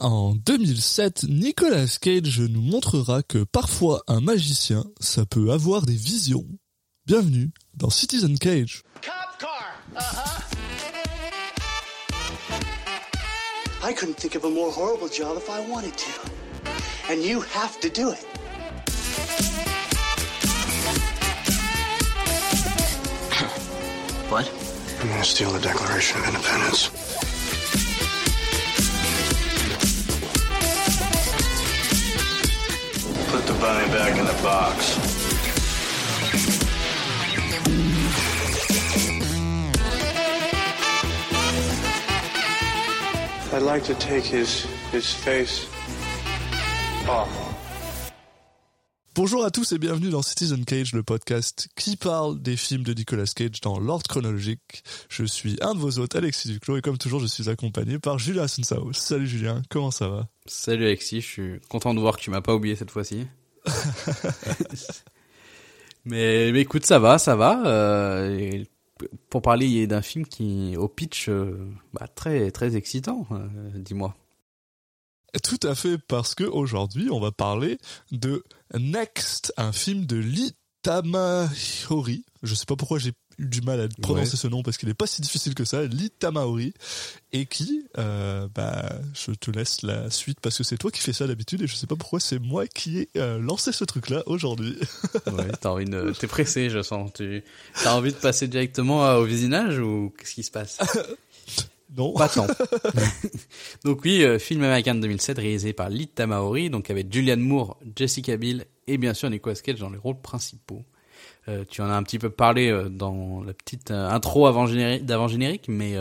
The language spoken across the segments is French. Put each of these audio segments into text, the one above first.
En 2007, Nicolas Cage nous montrera que parfois un magicien, ça peut avoir des visions. Bienvenue dans Citizen Cage. Cop car. Uh-huh. I couldn't think of a more horrible job if I wanted to. And you have to do it. What? I'm gonna steal the Declaration of Independence? Bunny back in the box. I'd like to take his his face off. Bonjour à tous et bienvenue dans Citizen Cage, le podcast qui parle des films de Nicolas Cage dans l'ordre chronologique. Je suis un de vos hôtes, Alexis Duclos, et comme toujours, je suis accompagné par Julien Assunsaos. Salut Julien, comment ça va? Salut Alexis, je suis content de voir que tu m'as pas oublié cette fois-ci. mais, mais écoute, ça va, ça va. Euh, pour parler d'un film qui, au pitch, euh, bah, très très excitant, euh, dis-moi. Tout à fait, parce que aujourd'hui, on va parler de Next, un film de Lee Tamahori. Je sais pas pourquoi j'ai eu du mal à prononcer Ouais. ce nom parce qu'il est pas si difficile que ça, Lee Tamahori, et qui, euh, bah, je te laisse la suite parce que c'est toi qui fais ça d'habitude et je sais pas pourquoi c'est moi qui ai euh, lancé ce truc-là aujourd'hui. Ouais, t'as envie de, t'es pressé, je sens. Tu, t'as envie de passer directement au visionnage ou qu'est-ce qui se passe? Non. Pas tant. donc oui, euh, film américain de 2007 réalisé par Lee Tamahori, donc avec Julianne Moore, Jessica Biel et bien sûr Nicolas Cage dans les rôles principaux. Euh, tu en as un petit peu parlé euh, dans la petite euh, intro avant générique, d'avant générique, mais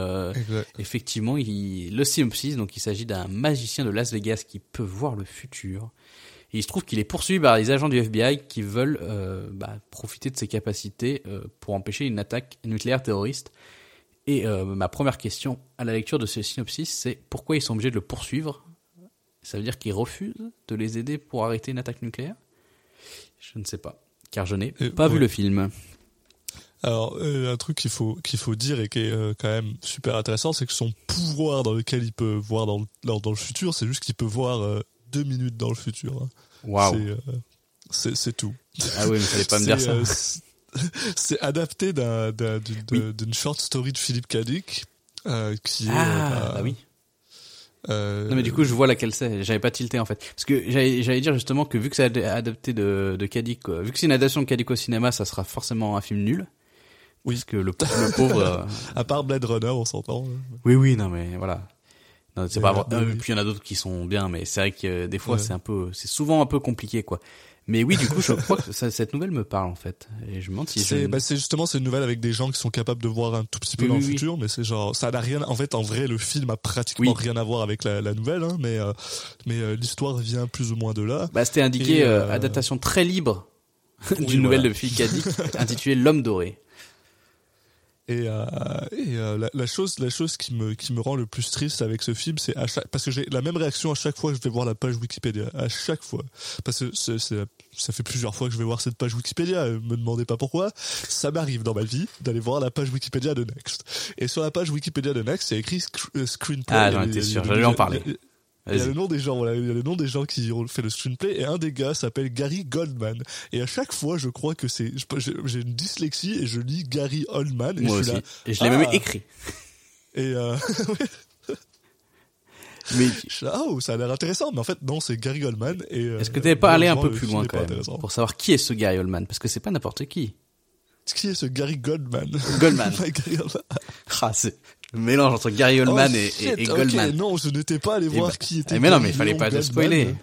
effectivement, il, le synopsis, donc il s'agit d'un magicien de Las Vegas qui peut voir le futur. Et il se trouve qu'il est poursuivi par les agents du FBI qui veulent bah, profiter de ses capacités pour empêcher une attaque nucléaire terroriste. Et ma première question à la lecture de ce synopsis, c'est pourquoi ils sont obligés de le poursuivre? Ça veut dire qu'ils refusent de les aider pour arrêter une attaque nucléaire? Je ne sais pas, car je n'ai Euh, pas vu le film. Alors, euh, un truc qu'il faut qu'il faut dire et qui est euh, quand même super intéressant, c'est que son pouvoir dans lequel il peut voir dans le, dans, dans le futur, c'est juste qu'il peut voir euh, deux minutes dans le futur. hein. Waouh C'est, euh, tout. Ah oui, mais fallait pas me dire ça. c'est- adapté d'un- d'un- d'une Oui. short story de Philippe Cadic. Qui est, Ah, euh, bah oui. Euh, Non mais du coup je vois laquelle c'est. J'avais pas tilté en fait. Parce que j'allais dire justement que vu que c'est ad- adapté de, de Kadik, euh, vu que c'est une adaptation de au cinéma, ça sera forcément un film nul. Oui. Parce que le, le pauvre. euh, à part Blade Runner, on s'entend. hein. Oui oui non mais voilà. Non, c'est pas vrai. Euh, oui. Puis il y en a d'autres qui sont bien, mais c'est vrai que euh, des fois Ouais. c'est un peu, c'est souvent un peu compliqué quoi. Mais oui du coup je crois que ça- cette nouvelle me parle en fait. Et je me demande si. C'est bah, c'est justement c'est une nouvelle avec des gens qui sont capables de voir un tout petit peu Oui, dans oui, le oui. futur, mais c'est genre ça n'a rien. En fait, en vrai, le film a pratiquement rien à voir avec la, la nouvelle, hein, mais euh, mais euh, l'histoire vient plus ou moins de là. Bah c'était indiqué euh, euh, adaptation très libre d'une nouvelle voilà. de Philippe Kadik intitulée L'homme doré. Et, euh, et euh, la, la chose, la chose qui me qui me rend le plus triste avec ce film, c'est à chaque parce que j'ai la même réaction à chaque fois que je vais voir la page Wikipédia, à chaque fois, parce que c'est, c'est- ça fait plusieurs fois que je vais voir cette page Wikipédia. euh, Me demandez pas pourquoi. Ça m'arrive dans ma vie d'aller voir la page Wikipédia de Next. Et sur la page Wikipédia de Next, il y a écrit sc- euh, screenplay. Ah, j'en étais sûr, le- j'allais en parler. Il y a le nom des gens, voilà, il y a le nom des gens qui ont fait le screenplay et un des gars s'appelle Gary Goldman. Et à chaque fois, je crois que c'est, j'ai une dyslexie et je lis Gary Oldman et Moi je aussi. suis là. Et je l'ai Ah. même écrit. Et euh, Mais ah, oh, ça a l'air intéressant, mais en fait non, c'est Gary Goldman. Et euh, est-ce que t'avais pas allé un peu plus loin quand même pour savoir qui est ce Gary Oldman? Parce que c'est pas n'importe qui. Qui est ce Gary Goldman? Goldman. Gary Goldman. Le mélange entre Gary Oldman Oh, et, shit, et, et Goldman. non, je n'étais pas allé Eh voir ben- qui était. Eh mais non, mais il fallait pas te spoiler.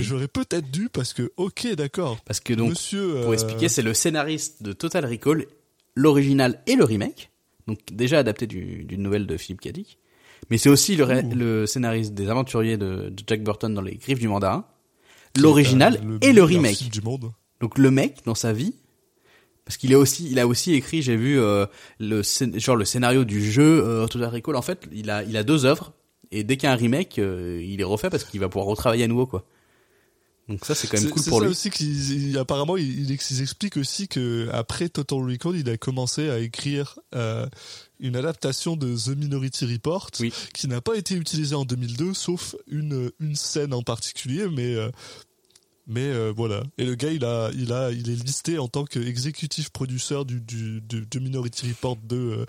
J'aurais peut-être dû parce que, ok, d'accord. Parce que donc, Monsieur. pour euh, expliquer, c'est le scénariste de Total Recall, l'original et le remake. Donc déjà adapté du- d'une nouvelle de Philippe Kadik. Mais c'est aussi le, le scénariste des aventuriers de, de Jack Burton dans Les Griffes du Mandarin. L'original euh, et le remake. film du monde. Donc le mec dans sa vie, parce qu'il est aussi, il a aussi écrit, j'ai vu euh, le genre le scénario du jeu euh, Total Recall. En fait, il a il a deux œuvres et dès qu'il y a un remake, euh, il est refait parce qu'il va pouvoir retravailler à nouveau quoi. Donc ça, c'est quand même cool pour ça lui. aussi qu'ils ils- apparemment ils, ils expliquent aussi que après Total Recall, il a commencé à écrire euh, une adaptation de The Minority Report Oui. qui n'a pas été utilisée en 2002 sauf une une scène en particulier mais euh, mais euh, voilà et le gars il a il a il est listé en tant qu'exécutif producteur du du de Minority Report de euh,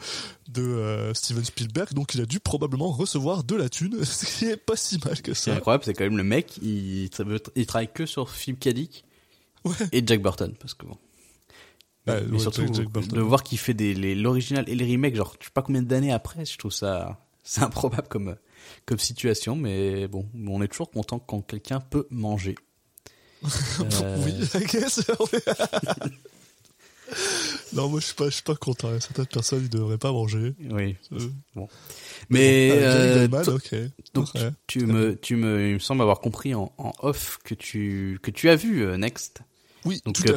de euh, Steven Spielberg donc il a dû probablement recevoir de la thune ce qui est pas si mal que ça incroyable, c'est quand même le mec, il, il travaille que sur Philip K. Dick Ouais. et Jack Burton, parce que bon. Mais, Ouais, mais ouais, surtout, Jack- Jack Burton. de voir qu'il fait l'original et les remakes, genre, je sais pas combien d'années après, je trouve ça, c'est improbable comme, comme situation, mais bon, on est toujours content quand quelqu'un peut manger. Euh, Oui, I guess. non, moi je suis pas, je suis pas content. Certaines personnes ils devraient pas manger. Oui. Euh, Mais, ah, euh, Gary Goldman, toi- ok. donc, Ouais. tu me, tu me, il me semble avoir compris en, en off que tu, que tu as vu euh, Next. Oui, Donc. J'ai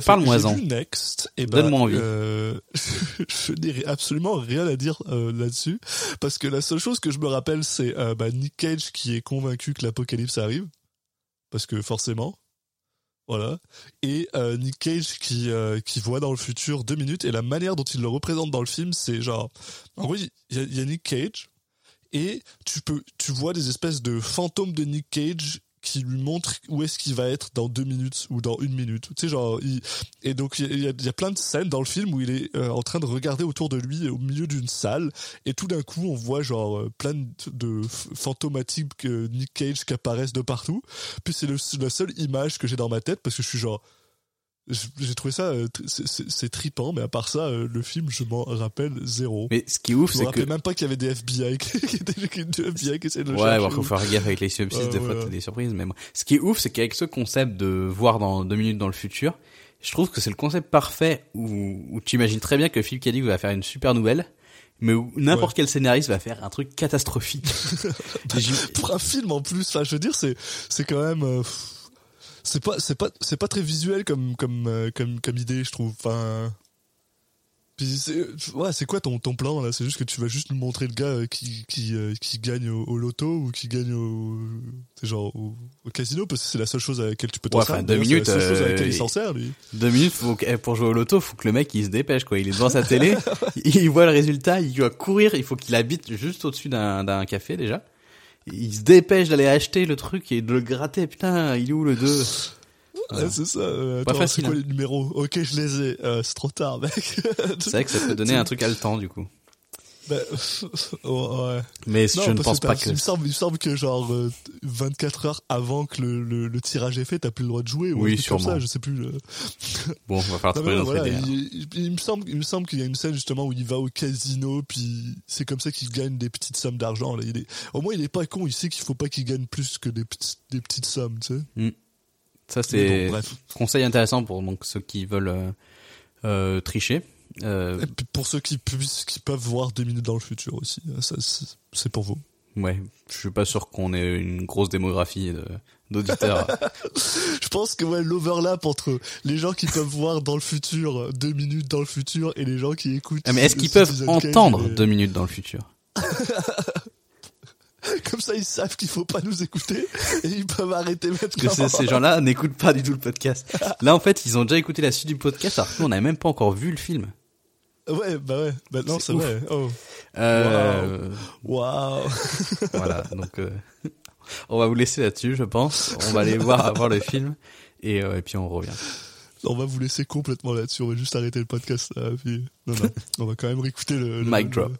vu Next. Et ben, Donne-moi envie. euh, je n'ai absolument rien à dire là-dessus parce que la seule chose que je me rappelle, c'est bah, Nick Cage qui est convaincu que l'apocalypse arrive parce que forcément. Et euh, Nick Cage qui, euh, qui voit dans le futur deux minutes et la manière dont il le représente dans le film, c'est genre... En gros, il y, a- il y a Nick Cage et tu peux tu vois des espèces de fantômes de Nick Cage qui lui montrent où est-ce qu'il va être dans deux minutes ou dans une minute. Tu sais, genre... et donc, il y, a, plein de scènes dans le film où il est euh, en train de regarder autour de lui au milieu d'une salle et tout d'un coup, on voit genre euh, plein de, fantomatiques que Nick Cage qui apparaissent de partout. Puis c'est la seule image que j'ai dans ma tête parce que je suis genre. J'ai trouvé ça, euh, c'est- trippant, mais à part ça, euh, le film, je m'en rappelle zéro. Mais ce qui est ouf, je me c'est que, même pas qu'il y avait des FBI qui étaient des FBI qui essayaient de le Ouais, bon, faut faire gaffe avec les synopsis, des fois t'as des surprises, mais. Ce qui est ouf, c'est qu'avec ce concept de voir dans deux minutes dans le futur, je trouve que c'est le concept parfait où, où tu imagines très bien que Phil. Dick va faire une super nouvelle, mais où n'importe Ouais. quel scénariste va faire un truc catastrophique. Pour un film en plus enfin je veux dire c'est c'est quand même euh, pff, c'est pas c'est pas c'est pas très visuel comme comme euh, comme comme idée je trouve enfin puis c'est ouais c'est quoi ton ton plan là? C'est juste que tu vas juste nous montrer le gars euh, qui qui euh, qui gagne au, au loto ou qui gagne au genre au, au casino parce que c'est la seule chose à laquelle tu peux t'en Ouais, servir. deux minutes, c'est la seule chose à laquelle il il- s'en sert lui Deux minutes faut que- pour jouer au loto, faut que le mec il se dépêche quoi. Il est devant sa télé, il voit le résultat, il doit courir, il faut qu'il habite juste au-dessus d'un d'un café déjà. Il se dépêche d'aller acheter le truc et de le gratter. Putain, il est où le 2 Ouais, c'est ça euh, Pas attends, facile, c'est quoi hein. les numéros ok je les ai Euh, c'est trop tard mec C'est vrai que ça peut donner un truc haletant du coup. Bah, ouais Mais Non, je ne parce pense que pas que. Il me semble, il me semble que genre euh, 24 heures avant que le, le, le tirage est fait, t'as plus le droit de jouer. ou Oui, truc comme sûrement. ça, je sais plus. euh. Bon, on va falloir Non, trouver autre voilà, idée. il, il- il me semble, il me semble qu'il y a une scène justement où il va au casino, puis c'est comme ça qu'il gagne des petites sommes d'argent. Là, il est, au moins, il est pas con. Il sait qu'il faut pas qu'il gagne plus que des petites, des petites sommes, tu sais. Ça Mais c'est bon, bref. conseil intéressant pour donc ceux qui veulent euh, euh, tricher. Euh, pour ceux qui peuvent voir deux minutes dans le futur aussi, euh, ça, c'est- pour vous. ouais, je suis pas sûr qu'on ait une grosse démographie d'auditeurs. Je pense que ouais, l'overlap entre les gens qui peuvent voir dans le futur, euh, deux minutes dans le futur, et les gens qui écoutent. Ah, mais est-ce qu'ils peuvent entendre et- deux minutes dans le futur? Comme ça, ils savent qu'il faut pas nous écouter et ils peuvent arrêter Parce que maintenant. ces, ces gens-là n'écoutent pas du tout le podcast. Là, en fait, ils ont déjà écouté la suite du podcast, alors que nous, on n'a même pas encore vu le film. Ouais, bah ouais. Bah non, C'est vrai. Oh. Euh, Waouh. voilà, donc euh, on va vous laisser là-dessus, je pense. On va aller voir, voir le film et, euh, et puis on revient. On va vous laisser complètement là-dessus. On va juste arrêter le podcast là. Puis... Non, non. On va quand même réécouter le. le Mic le- drop.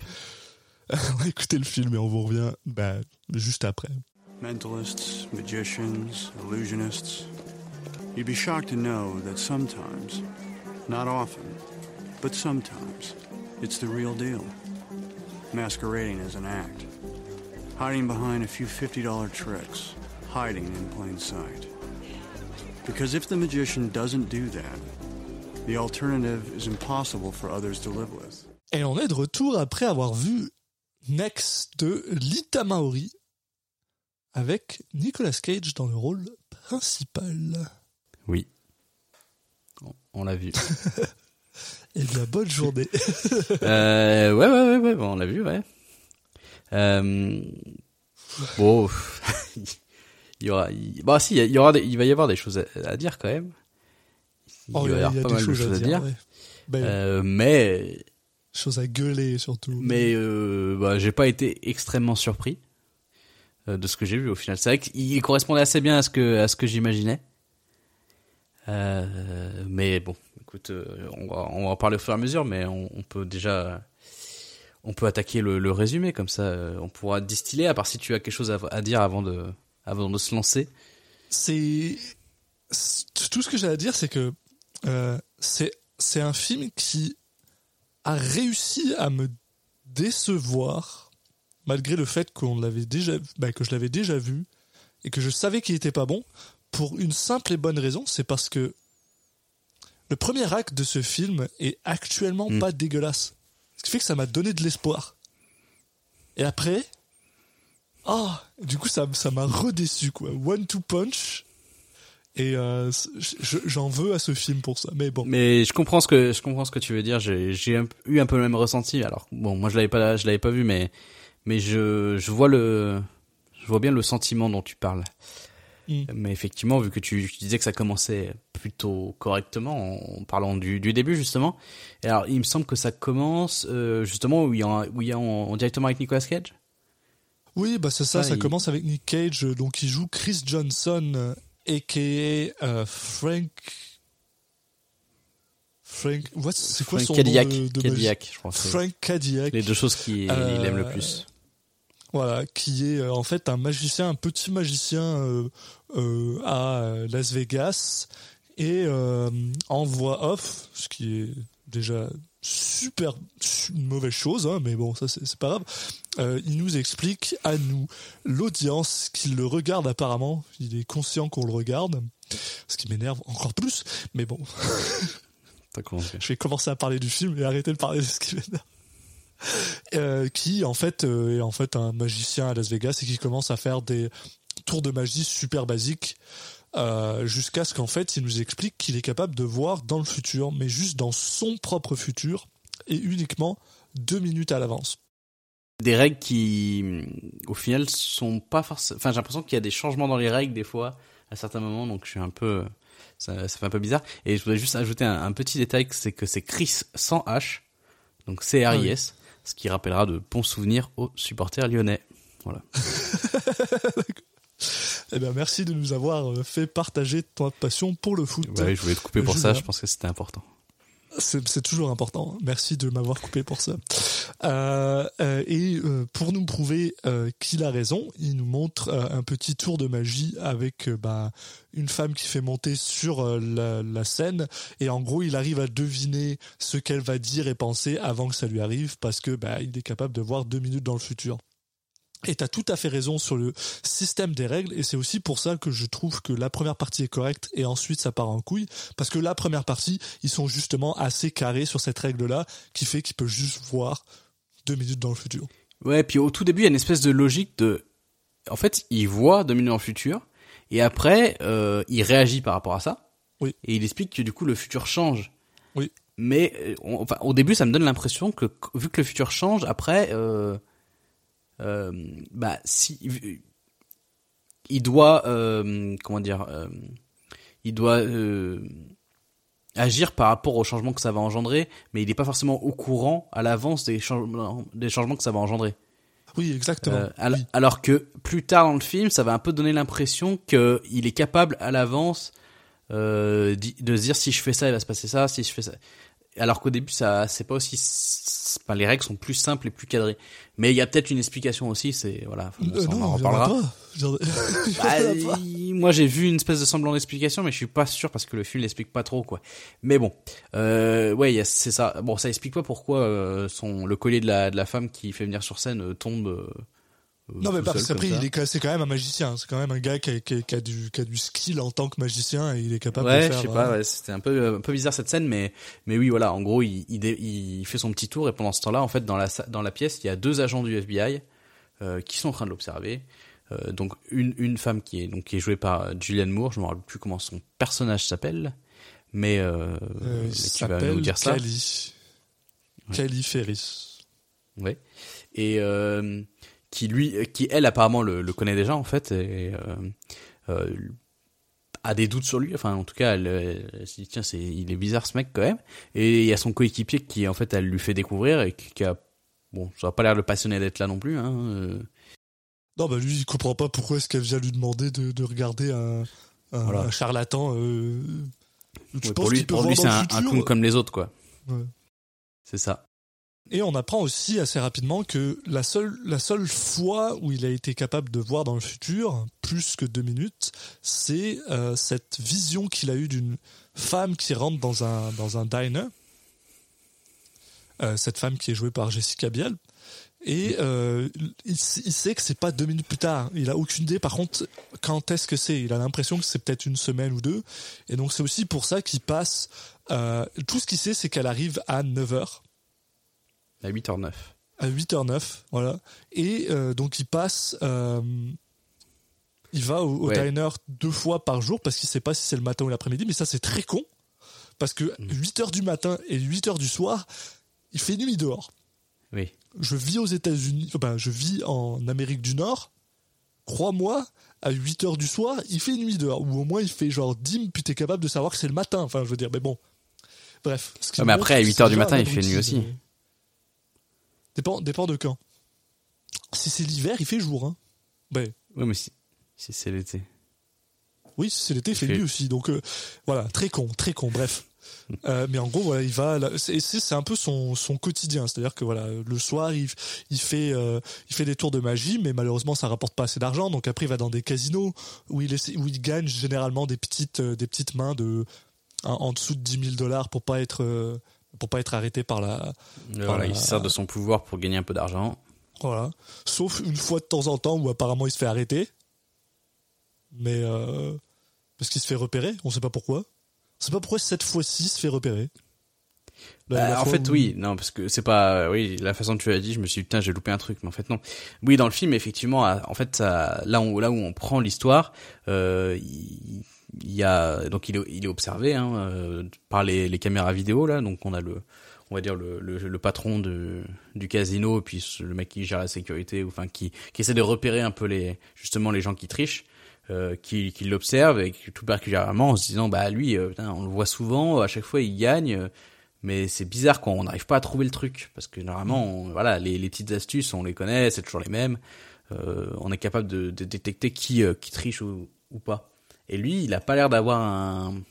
on va écouter le film et on vous revient bah, juste après. Mentalists, magicians, illusionists. You'd be shocked to know that sometimes, not often, but sometimes, it's the real deal. Masquerading as an act. Hiding behind a few $50 tricks. Hiding in plain sight. Because if the magician doesn't do that, the alternative is impossible for others to live with. Et on est de retour après avoir vu Next de Lita Maori avec Nicolas Cage dans le rôle principal. Oui. On, on l'a vu. Eh bien, bonne journée. euh, ouais, ouais, ouais, ouais, bon, on l'a vu, ouais. Euh, bon, il y aura, il, bah si, il y aura, des- il va y avoir des choses à, à dire quand même. Il Oh, va y avoir pas des mal de choses à dire. ouais. Ben, Euh, mais Choses à gueuler surtout. mais euh, bah, j'ai pas été extrêmement surpris euh, de ce que j'ai vu au final. C'est vrai qu'il correspondait assez bien à ce que à ce que j'imaginais. Euh, mais bon, euh, on va en parler au fur et à mesure, mais on, peut déjà on peut attaquer le, résumé comme ça, euh, on pourra distiller. À part si tu as quelque chose à, dire avant de avant de se lancer. c'est tout ce que j'ai à dire, c'est que euh, c'est un film qui a réussi à me décevoir malgré le fait l'avait déjà bah, que je l'avais déjà vu et que je savais qu'il était pas bon pour une simple et bonne raison, c'est parce que le premier acte de ce film est actuellement Mm. pas dégueulasse. Ce qui fait que ça m'a donné de l'espoir. Et après, ah, du coup, ça ça m'a redéçu, quoi. One two punch. Et euh, je- j'en veux à ce film pour ça. Mais bon. Mais je comprends ce que je comprends ce que tu veux dire. J'ai eu un peu le même ressenti. Alors bon, moi je l'avais pas je l'avais pas vu, mais mais je je vois le je vois bien le sentiment dont tu parles. Mm. Mais effectivement, vu que tu, tu disais que ça commençait plutôt correctement en, parlant du, du début justement. Et alors il me semble que ça commence euh, justement où il y a où il y a en, en directement avec Nicolas Cage? Oui, bah c'est ça. Ah, ça il- commence avec Nick Cage, euh, donc il joue Chris Johnson, euh, a.k.a. euh, Frank. Frank. what- C'est quoi Frank son Cadillac, nom de, de Cadillac, je pense. Frank Cadillac. Les deux choses qu'il Euh, il aime le plus. Voilà, qui est euh, en fait un magicien, un petit magicien euh, euh, à Las Vegas et en voix off, ce qui est déjà super su- une mauvaise chose, hein, mais bon, ça c'est pas grave. Euh, il nous explique à nous, l'audience, qu'il le regarde apparemment. Il est conscient qu'on le regarde, ce qui m'énerve encore plus. Mais bon, je vais commencer à parler du film et arrêter de parler de ce qui m'énerve. Euh, qui en fait euh, est en fait un magicien à Las Vegas et qui commence à faire des tours de magie super basiques euh, jusqu'à ce qu'en fait il nous explique qu'il est capable de voir dans le futur, mais juste dans son propre futur et uniquement deux minutes à l'avance. des règles qui, au final, sont pas forcément. Enfin, j'ai l'impression qu'il y a des changements dans les règles des fois à certains moments, donc je suis un peu, ça, ça fait un peu bizarre. Et je voudrais juste ajouter un, un petit détail, c'est que c'est Chris sans H, donc C R I S, ce qui rappellera de bons souvenirs aux supporters lyonnais. Voilà. Eh bien, merci de nous avoir euh, fait partager ton passion pour le foot. Bah je voulais te couper pour ça. Je pense que c'était important. C'est toujours important. Merci de m'avoir coupé pour ça. Euh, euh, et euh, pour nous prouver qu'il a raison, il nous montre un petit tour de magie avec bah, une femme qui fait monter sur la, la scène. Et en gros, il arrive à deviner ce qu'elle va dire et penser avant que ça lui arrive parce que bah, il est capable de voir deux minutes dans le futur. Et tu as tout à fait raison sur le système des règles, et c'est aussi pour ça que je trouve que la première partie est correcte et ensuite ça part en couille, parce que la première partie, ils sont justement assez carrés sur cette règle-là, qui fait qu'il peut juste voir deux minutes dans le futur. Ouais, puis au tout début, il y a une espèce de logique de. En fait, il voit deux minutes dans le futur, et après, euh, il réagit par rapport à ça. Oui. Et il explique que du coup, le futur change. Oui. Mais euh, on- enfin, au début, ça me donne l'impression que vu que le futur change, après, euh, bah si il doit, euh, comment dire, euh, il doit euh, agir par rapport au changement que ça va engendrer, mais il n'est pas forcément au courant à l'avance des changements, des changements que ça va engendrer. Oui, exactement. Euh, al- Oui. Alors que plus tard dans le film, ça va un peu donner l'impression qu'il est capable à l'avance euh, de se dire si je fais ça, il va se passer ça, si je fais ça. Alors qu'au début, ça, c'est pas aussi. enfin, les règles sont plus simples et plus cadrées. Mais il y a peut-être une explication aussi. C'est voilà. enfin, Euh, ça, on en non, reparlera. Bah, moi j'ai vu une espèce de semblant d'explication, mais je suis pas sûr parce que le film l'explique pas trop quoi. Mais bon, euh, ouais, c'est ça. Bon, ça explique pas pourquoi euh, son le collier de la de la femme qui fait venir sur scène euh, tombe. Euh, euh, Non, mais parce qu'après, il est, c'est quand même un magicien. C'est quand même un gars qui a, qui a- qui a du, qui a du skill en tant que magicien et il est capable Ouais, de faire. je sais euh, pas, ouais, c'était un peu un peu bizarre cette scène, mais mais oui, voilà, en gros, il il, fait son petit tour et pendant ce temps-là, en fait, dans la dans la pièce, il y a deux agents du FBI euh, qui sont en train de l'observer. Euh, donc une une femme qui est donc qui est jouée par euh, Julianne Moore, je me rappelle plus comment son personnage s'appelle, mais, euh, euh, mais tu vas nous dire ça. Cali. Cali Ferris. Ouais. Et euh, qui lui, qui elle apparemment le, le connaît déjà en fait. Et, euh, euh, a des doutes sur lui. Enfin, en tout cas, elle, elle se dit tiens, c'est il est bizarre ce mec quand même. Et il y a son coéquipier qui en fait elle lui fait découvrir et qui, qui a bon, ça a pas l'air de le passionner d'être là non plus. Hein. euh. Non, bah lui, il comprend pas pourquoi est-ce qu'elle vient lui demander de, de regarder un, un, Voilà. un charlatan. Euh, tu Ouais, penses pour lui, pour c'est un, un clown comme les autres quoi. Ouais. C'est ça. Et on apprend aussi assez rapidement que la seule, la seule fois où il a été capable de voir dans le futur, plus que deux minutes, c'est euh, cette vision qu'il a eue d'une femme qui rentre dans un, dans un diner. Euh, cette femme qui est jouée par Jessica Biel. Et euh, il, sait que c'est pas deux minutes plus tard. Il a aucune idée, par contre, quand est-ce que c'est. Il a l'impression que c'est peut-être une semaine ou deux. Et donc c'est aussi pour ça qu'il passe. euh, tout ce qu'il sait, c'est qu'elle arrive à 9h À 8h09. à 8h09, voilà. Et euh, donc il passe, euh, il va au, au Ouais. diner deux fois par jour parce qu'il sait pas si c'est le matin ou l'après-midi, mais ça c'est très con parce que Mm. 8h du matin et 8h du soir, il fait nuit dehors. Oui. Je vis aux États-Unis, enfin je vis en Amérique du Nord. Crois-moi, à 8h du soir, il fait nuit dehors ou au moins il fait genre dim puis t'es capable de savoir que c'est le matin. Enfin, je veux dire, mais bon. Bref. ce qui Ouais, mais après, à que 8 c'est heures du matin, il fait nuit aussi. Dépend, dépend de quand. Si c'est l'hiver, il fait jour. Hein. Ben, Oui, mais si, si c'est l'été. oui, si c'est l'été, il fait nuit aussi. Donc euh, voilà, très con, très con, bref. Euh, mais en gros, voilà, il va. C'est un peu son, son quotidien. C'est-à-dire que voilà, le soir, il, il fait euh, il fait des tours de magie, mais malheureusement, ça rapporte pas assez d'argent. Donc après, il va dans des casinos où il essaie- où il gagne généralement des petites des petites mains de en, en dessous de 10 000 dollars pour pas être pour pas être arrêté par la Voilà, il Voilà. se sert de son pouvoir pour gagner un peu d'argent. Voilà. Sauf une fois de temps en temps où apparemment il se fait arrêter. Mais euh, parce qu'il se fait repérer, on sait pas pourquoi. On sait pas pourquoi cette fois-ci il se fait repérer. La- Bah, la en fait, où- oui, non, parce que c'est pas, oui, la façon dont tu l'as dit, je me suis dit, putain, j'ai loupé un truc, mais en fait, non. Oui, dans le film, effectivement, en fait, ça, là, où, là où on prend l'histoire, euh, il, il y a, donc il est, il est observé, hein, euh, par les, les caméras vidéo, là, donc on a le, on va dire le, le, le patron de, du casino, puis le mec qui gère la sécurité, ou enfin, qui, qui essaie de repérer un peu les, justement, les gens qui trichent. Euh, qui, qui l'observe et tout particulièrement en se disant bah lui euh, putain, on le voit souvent à chaque fois il gagne mais c'est bizarre quand on n'arrive pas à trouver le truc parce que normalement voilà les, les petites astuces on les connaît c'est toujours les mêmes. Euh, on est capable de, de détecter qui euh, qui triche ou, ou pas et lui il a pas l'air d'avoir un,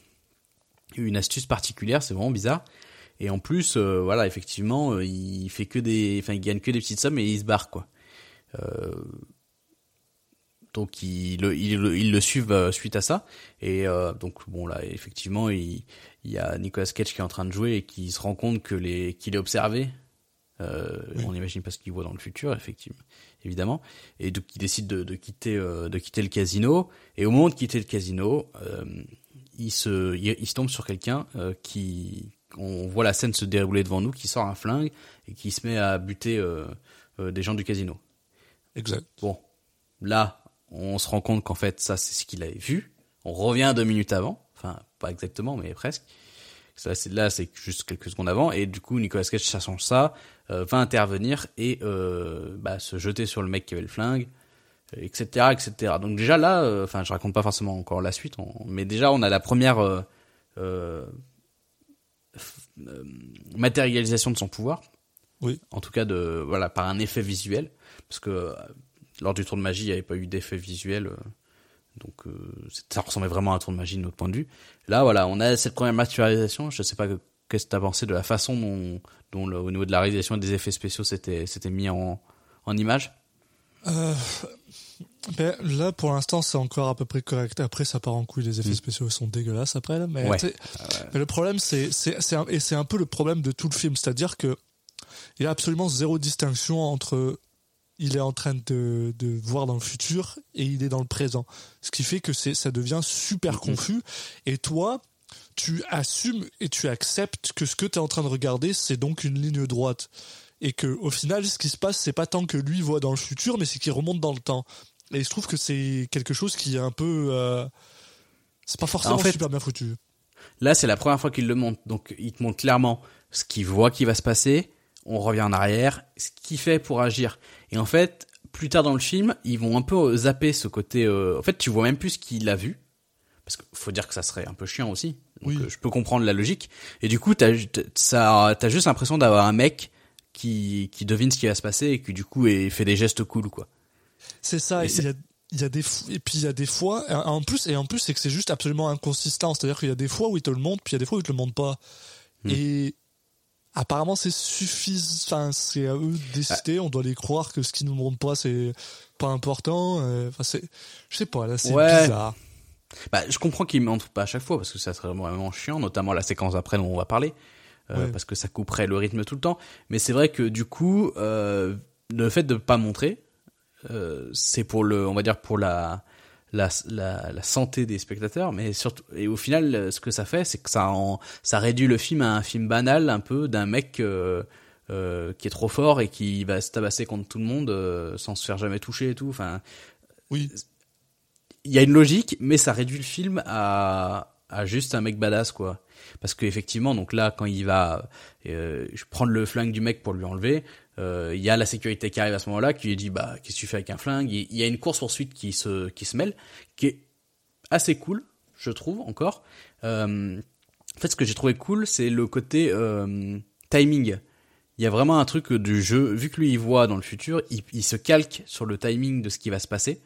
une astuce particulière c'est vraiment bizarre. Et en plus euh, voilà effectivement euh, il fait que des enfin il gagne que des petites sommes et il se barre quoi. Euh, donc ils le, ils, le- ils le suivent euh, suite à ça. Et euh, donc bon là effectivement il, il y a Nicolas Cage qui est en train de jouer et qui se rend compte que les qu'il est observé. Euh, Oui. on imagine parce qu'il voit dans le futur effectivement évidemment et donc il décide de, de quitter euh, de quitter le casino et au moment de quitter le casino euh, il se il, il se tombe sur quelqu'un euh, qui on voit la scène se dérouler devant nous qui sort un flingue et qui se met à buter euh, euh, des gens du casino Exact. Bon, là, on se rend compte qu'en fait, ça, c'est ce qu'il avait vu. On revient deux minutes avant. Enfin, pas exactement, mais presque. Ça, c'est, là, c'est juste quelques secondes avant. Et du coup, Nicolas Cage, sachant ça, va intervenir et euh, bah, se jeter sur le mec qui avait le flingue, etc., etc. Donc déjà là, euh, enfin, je raconte pas forcément encore la suite, on- mais déjà, on a la première euh, euh, euh, matérialisation de son pouvoir. Oui. En tout cas, de voilà, par un effet visuel, parce que euh, lors du tour de magie, il n'y avait pas eu d'effet visuel. euh, donc euh, ça ressemblait vraiment à un tour de magie de notre point de vue. Là, voilà, on a cette première matérialisation. Je sais pas que- qu'est-ce que tu as pensé de la façon dont, dont le- au niveau de la réalisation et des effets spéciaux c'était mis en, en image. Euh, ben, là, pour l'instant, c'est encore à peu près correct. Après, ça part en couille. Les effets Mm. spéciaux sont dégueulasses après. Là, mais, Ouais. sais, mais le problème, c'est, et c'est un peu le problème de tout le film. C'est-à-dire que il y a absolument zéro distinction entre il est en train de, de voir dans le futur et il est dans le présent. Ce qui fait que ça devient super Mhm. confus. Et toi, tu assumes et tu acceptes que ce que tu es en train de regarder, c'est donc une ligne droite. Et que au final, ce qui se passe, c'est pas tant que lui voit dans le futur, mais c'est qu'il remonte dans le temps. Et je trouve que c'est quelque chose qui est un peu. euh, c'est pas forcément En fait- super bien foutu. Là, c'est la première fois qu'il le montre. Donc, il te montre clairement ce qu'il voit qui va se passer. On revient en arrière, ce qu'il fait pour agir. Et en fait, plus tard dans le film, ils vont un peu zapper ce côté. euh, en fait, tu vois même plus ce qu'il a vu, parce qu'il faut dire que ça serait un peu chiant aussi. Donc, Oui. euh, je peux comprendre la logique. Et du coup, t'as t'as- ça, t'as juste l'impression d'avoir un mec qui qui devine ce qui va se passer et qui du coup est, fait des gestes cool, quoi. C'est ça. Et Il y a, il y a des et puis il y a des fois en plus et en plus c'est que c'est juste absolument inconsistant. C'est-à-dire qu'il y a des fois où il te le montre, puis il y a des fois où il te le montre pas. Hmm. Et apparemment c'est suffisant. Enfin, c'est à eux de décider. On doit les croire que ce qu'ils nous montrent pas c'est pas important. Euh, Enfin, c'est, je sais pas là, c'est Ouais. bizarre. Bah, je comprends qu'il montre pas à chaque fois parce que ça serait vraiment chiant, notamment la séquence après dont on va parler, euh, Ouais. parce que ça couperait le rythme tout le temps. Mais c'est vrai que du coup, euh, le fait de pas montrer, euh, c'est pour le, on va dire pour la, la, la, la santé des spectateurs, mais surtout et au final, ce que ça fait, c'est que ça en, ça réduit le film à un film banal, un peu d'un mec. euh, euh, qui est trop fort et qui va se tabasser contre tout le monde euh, sans se faire jamais toucher et tout. Enfin, Oui. Il y a une logique, mais ça réduit le film à, à juste un mec badass, quoi. Parce que effectivement, donc là, quand il va euh, prendre le flingue du mec pour lui enlever, euh, il y a la sécurité qui arrive à ce moment-là, qui lui dit bah qu'est-ce que tu fais avec un flingue? Il y a une course poursuite qui se qui se mêle, qui est assez cool, je trouve encore. Euh, en fait, ce que j'ai trouvé cool, c'est le côté euh, timing. Il y a vraiment un truc du jeu, vu que lui il voit dans le futur, il, il se calque sur le timing de ce qui va se passer.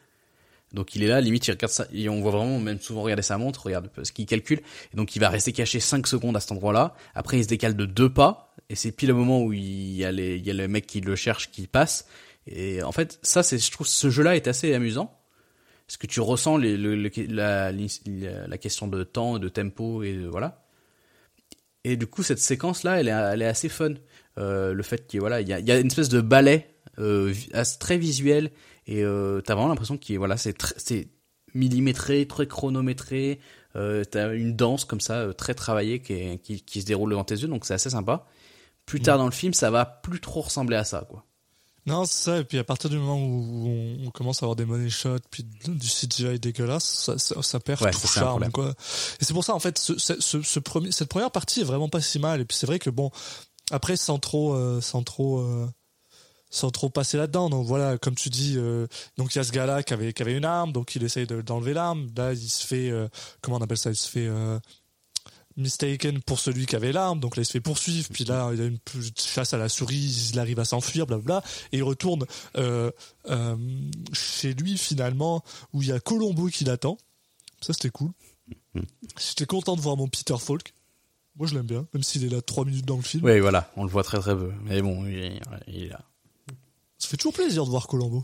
Donc il est là, limite il regarde ça, et on voit vraiment même souvent regarder sa montre, regarde ce qu'il calcule, et donc il va rester caché 5 secondes à cet endroit-là, après il se décale de deux pas, et c'est pile au moment où il y a les, il y a le mec qui le cherche qui passe, et en fait ça c'est, je trouve ce jeu-là est assez amusant, parce que tu ressens le, le- la, question de temps, de tempo, et de- voilà. Et du coup cette séquence-là elle est, assez fun, Euh, le fait qu'il voilà, il y a, y a une espèce de ballet euh, très visuel, et euh, t'as vraiment l'impression qu'il voilà c'est c'est millimétré très chronométré euh, t'as une danse comme ça euh, très travaillée qui, est- qui qui se déroule devant tes yeux donc c'est assez sympa plus tard dans le film ça va plus trop ressembler à ça quoi Non, c'est ça. Et puis à partir du moment où on, commence à avoir des money shots, puis du CGI dégueulasse, ça, ça, ça perd Ouais, tout charme, quoi. Et c'est pour ça, en fait, ce, ce, ce, ce premier, cette première partie est vraiment pas si mal. Et puis c'est vrai que bon, après, sans trop, euh, sans trop, euh, sans trop passer là-dedans. Donc voilà, comme tu dis, euh, donc il y a ce gars-là qui avait, qui avait une arme, donc il essaye de- d'enlever l'arme. Là, il se fait, euh, comment on appelle ça Il se fait euh, mistaken pour celui qui avait l'arme, donc là il se fait poursuivre. Puis là, il a une chasse à la souris, il arrive à s'enfuir, blablabla, et il retourne chez lui finalement où il y a Colombo qui l'attend. Ça c'était cool. J'étais content de voir mon Peter Falk. Moi je l'aime bien, même s'il est là trois minutes dans le film. oui voilà on le voit très très peu mais bon il est là Ça fait toujours plaisir de voir Colombo.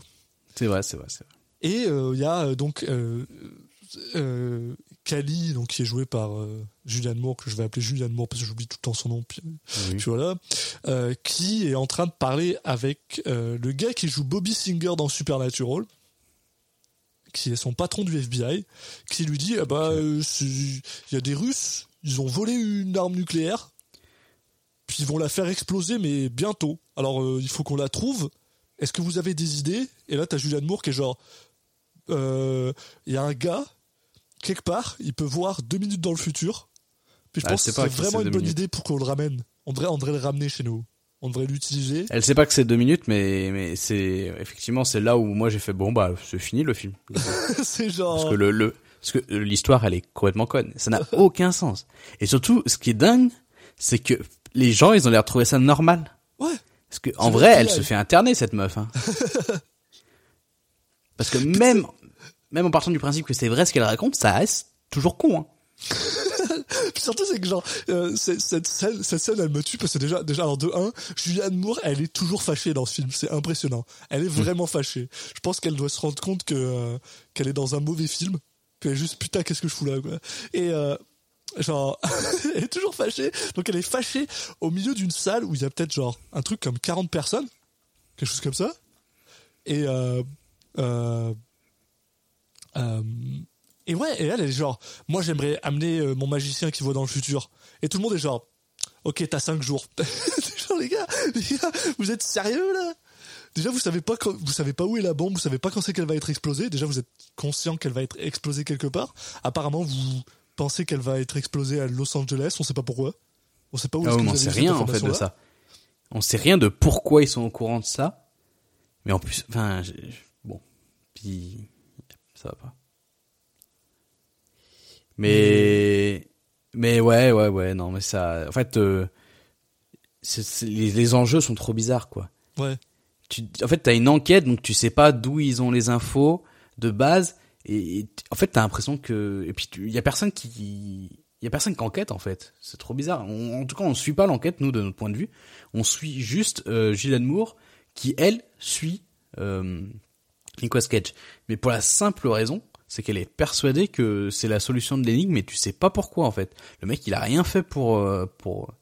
c'est vrai c'est vrai c'est vrai Et euh, il y a euh, donc euh, euh, Kali, donc qui est joué par euh, Julianne Moore, que je vais appeler Julianne Moore parce que j'oublie tout le temps son nom. Puis, Oui. puis voilà, euh, qui est en train de parler avec euh, le gars qui joue Bobby Singer dans Supernatural, qui est son patron du FBI, qui lui dit ah bah euh, il y a des Russes, ils ont volé une arme nucléaire, puis ils vont la faire exploser mais bientôt. Alors euh, il faut qu'on la trouve. Est-ce que vous avez des idées? Et là t'as Julianne Moore qui est genre euh, il y a un gars quelque part, il peut voir deux minutes dans le futur. Puis je Ah, pense que c'est vraiment une bonne minutes. idée pour qu'on le ramène. On devrait, on devrait le ramener chez nous. On devrait l'utiliser. elle sait pas que c'est deux minutes mais mais c'est effectivement c'est là où moi j'ai fait bon bah c'est fini le film c'est genre. Parce que le, le parce que l'histoire elle est complètement conne. Ça n'a aucun sens. Et surtout, ce qui est dingue, c'est que les gens ils ont l'air de trouver ça normal. Ouais. Parce que en vrai, elle se fait interner cette meuf. Hein. Parce que même même en partant du principe que c'est vrai ce qu'elle raconte, ça reste toujours con. Hein. Puis surtout, c'est que genre, euh, cette, scène, cette scène, elle me tue parce que déjà, déjà, alors de 1, Julianne Moore, elle est toujours fâchée dans ce film. C'est impressionnant. Elle est vraiment fâchée. Je pense qu'elle doit se rendre compte que, euh, qu'elle est dans un mauvais film. Qu'elle est juste, putain, qu'est-ce que je fous là, quoi. Et, euh, genre, elle est toujours fâchée. Donc elle est fâchée au milieu d'une salle où il y a peut-être genre un truc comme 40 personnes. Quelque chose comme ça. Et, euh, euh, euh, et ouais, et elle, est genre, moi j'aimerais amener euh, mon magicien qui voit dans le futur. Et tout le monde est genre, ok, t'as 5 jours. genre, les gars, vous êtes sérieux là? Déjà, vous savez pas vous savez pas où est la bombe, vous savez pas quand c'est qu'elle va être explosée. Déjà, vous êtes conscient qu'elle va être explosée quelque part. Apparemment, vous pensez qu'elle va être explosée à Los Angeles, on sait pas pourquoi. On sait pas où Ah, on sait rien en fait de ça. On sait rien de pourquoi ils sont au courant de ça. Mais en plus, enfin, bon, puis ça va pas. Mais, mais ouais, ouais, ouais, non, mais ça, en fait, euh, les, les enjeux sont trop bizarres, quoi. Ouais. Tu, en fait, t'as une enquête, donc tu sais pas d'où ils ont les infos de base, et, en fait, t'as l'impression que, et puis il y a personne qui, il y a personne qui enquête en fait. C'est trop bizarre. En tout cas, on suit pas l'enquête nous de notre point de vue. On suit juste euh, Gillian Moore qui elle suit euh, Nicolas. Mais pour la simple raison, c'est qu'elle est persuadée que c'est la solution de l'énigme, mais tu sais pas pourquoi en fait. Le mec, il a rien fait pour euh, pour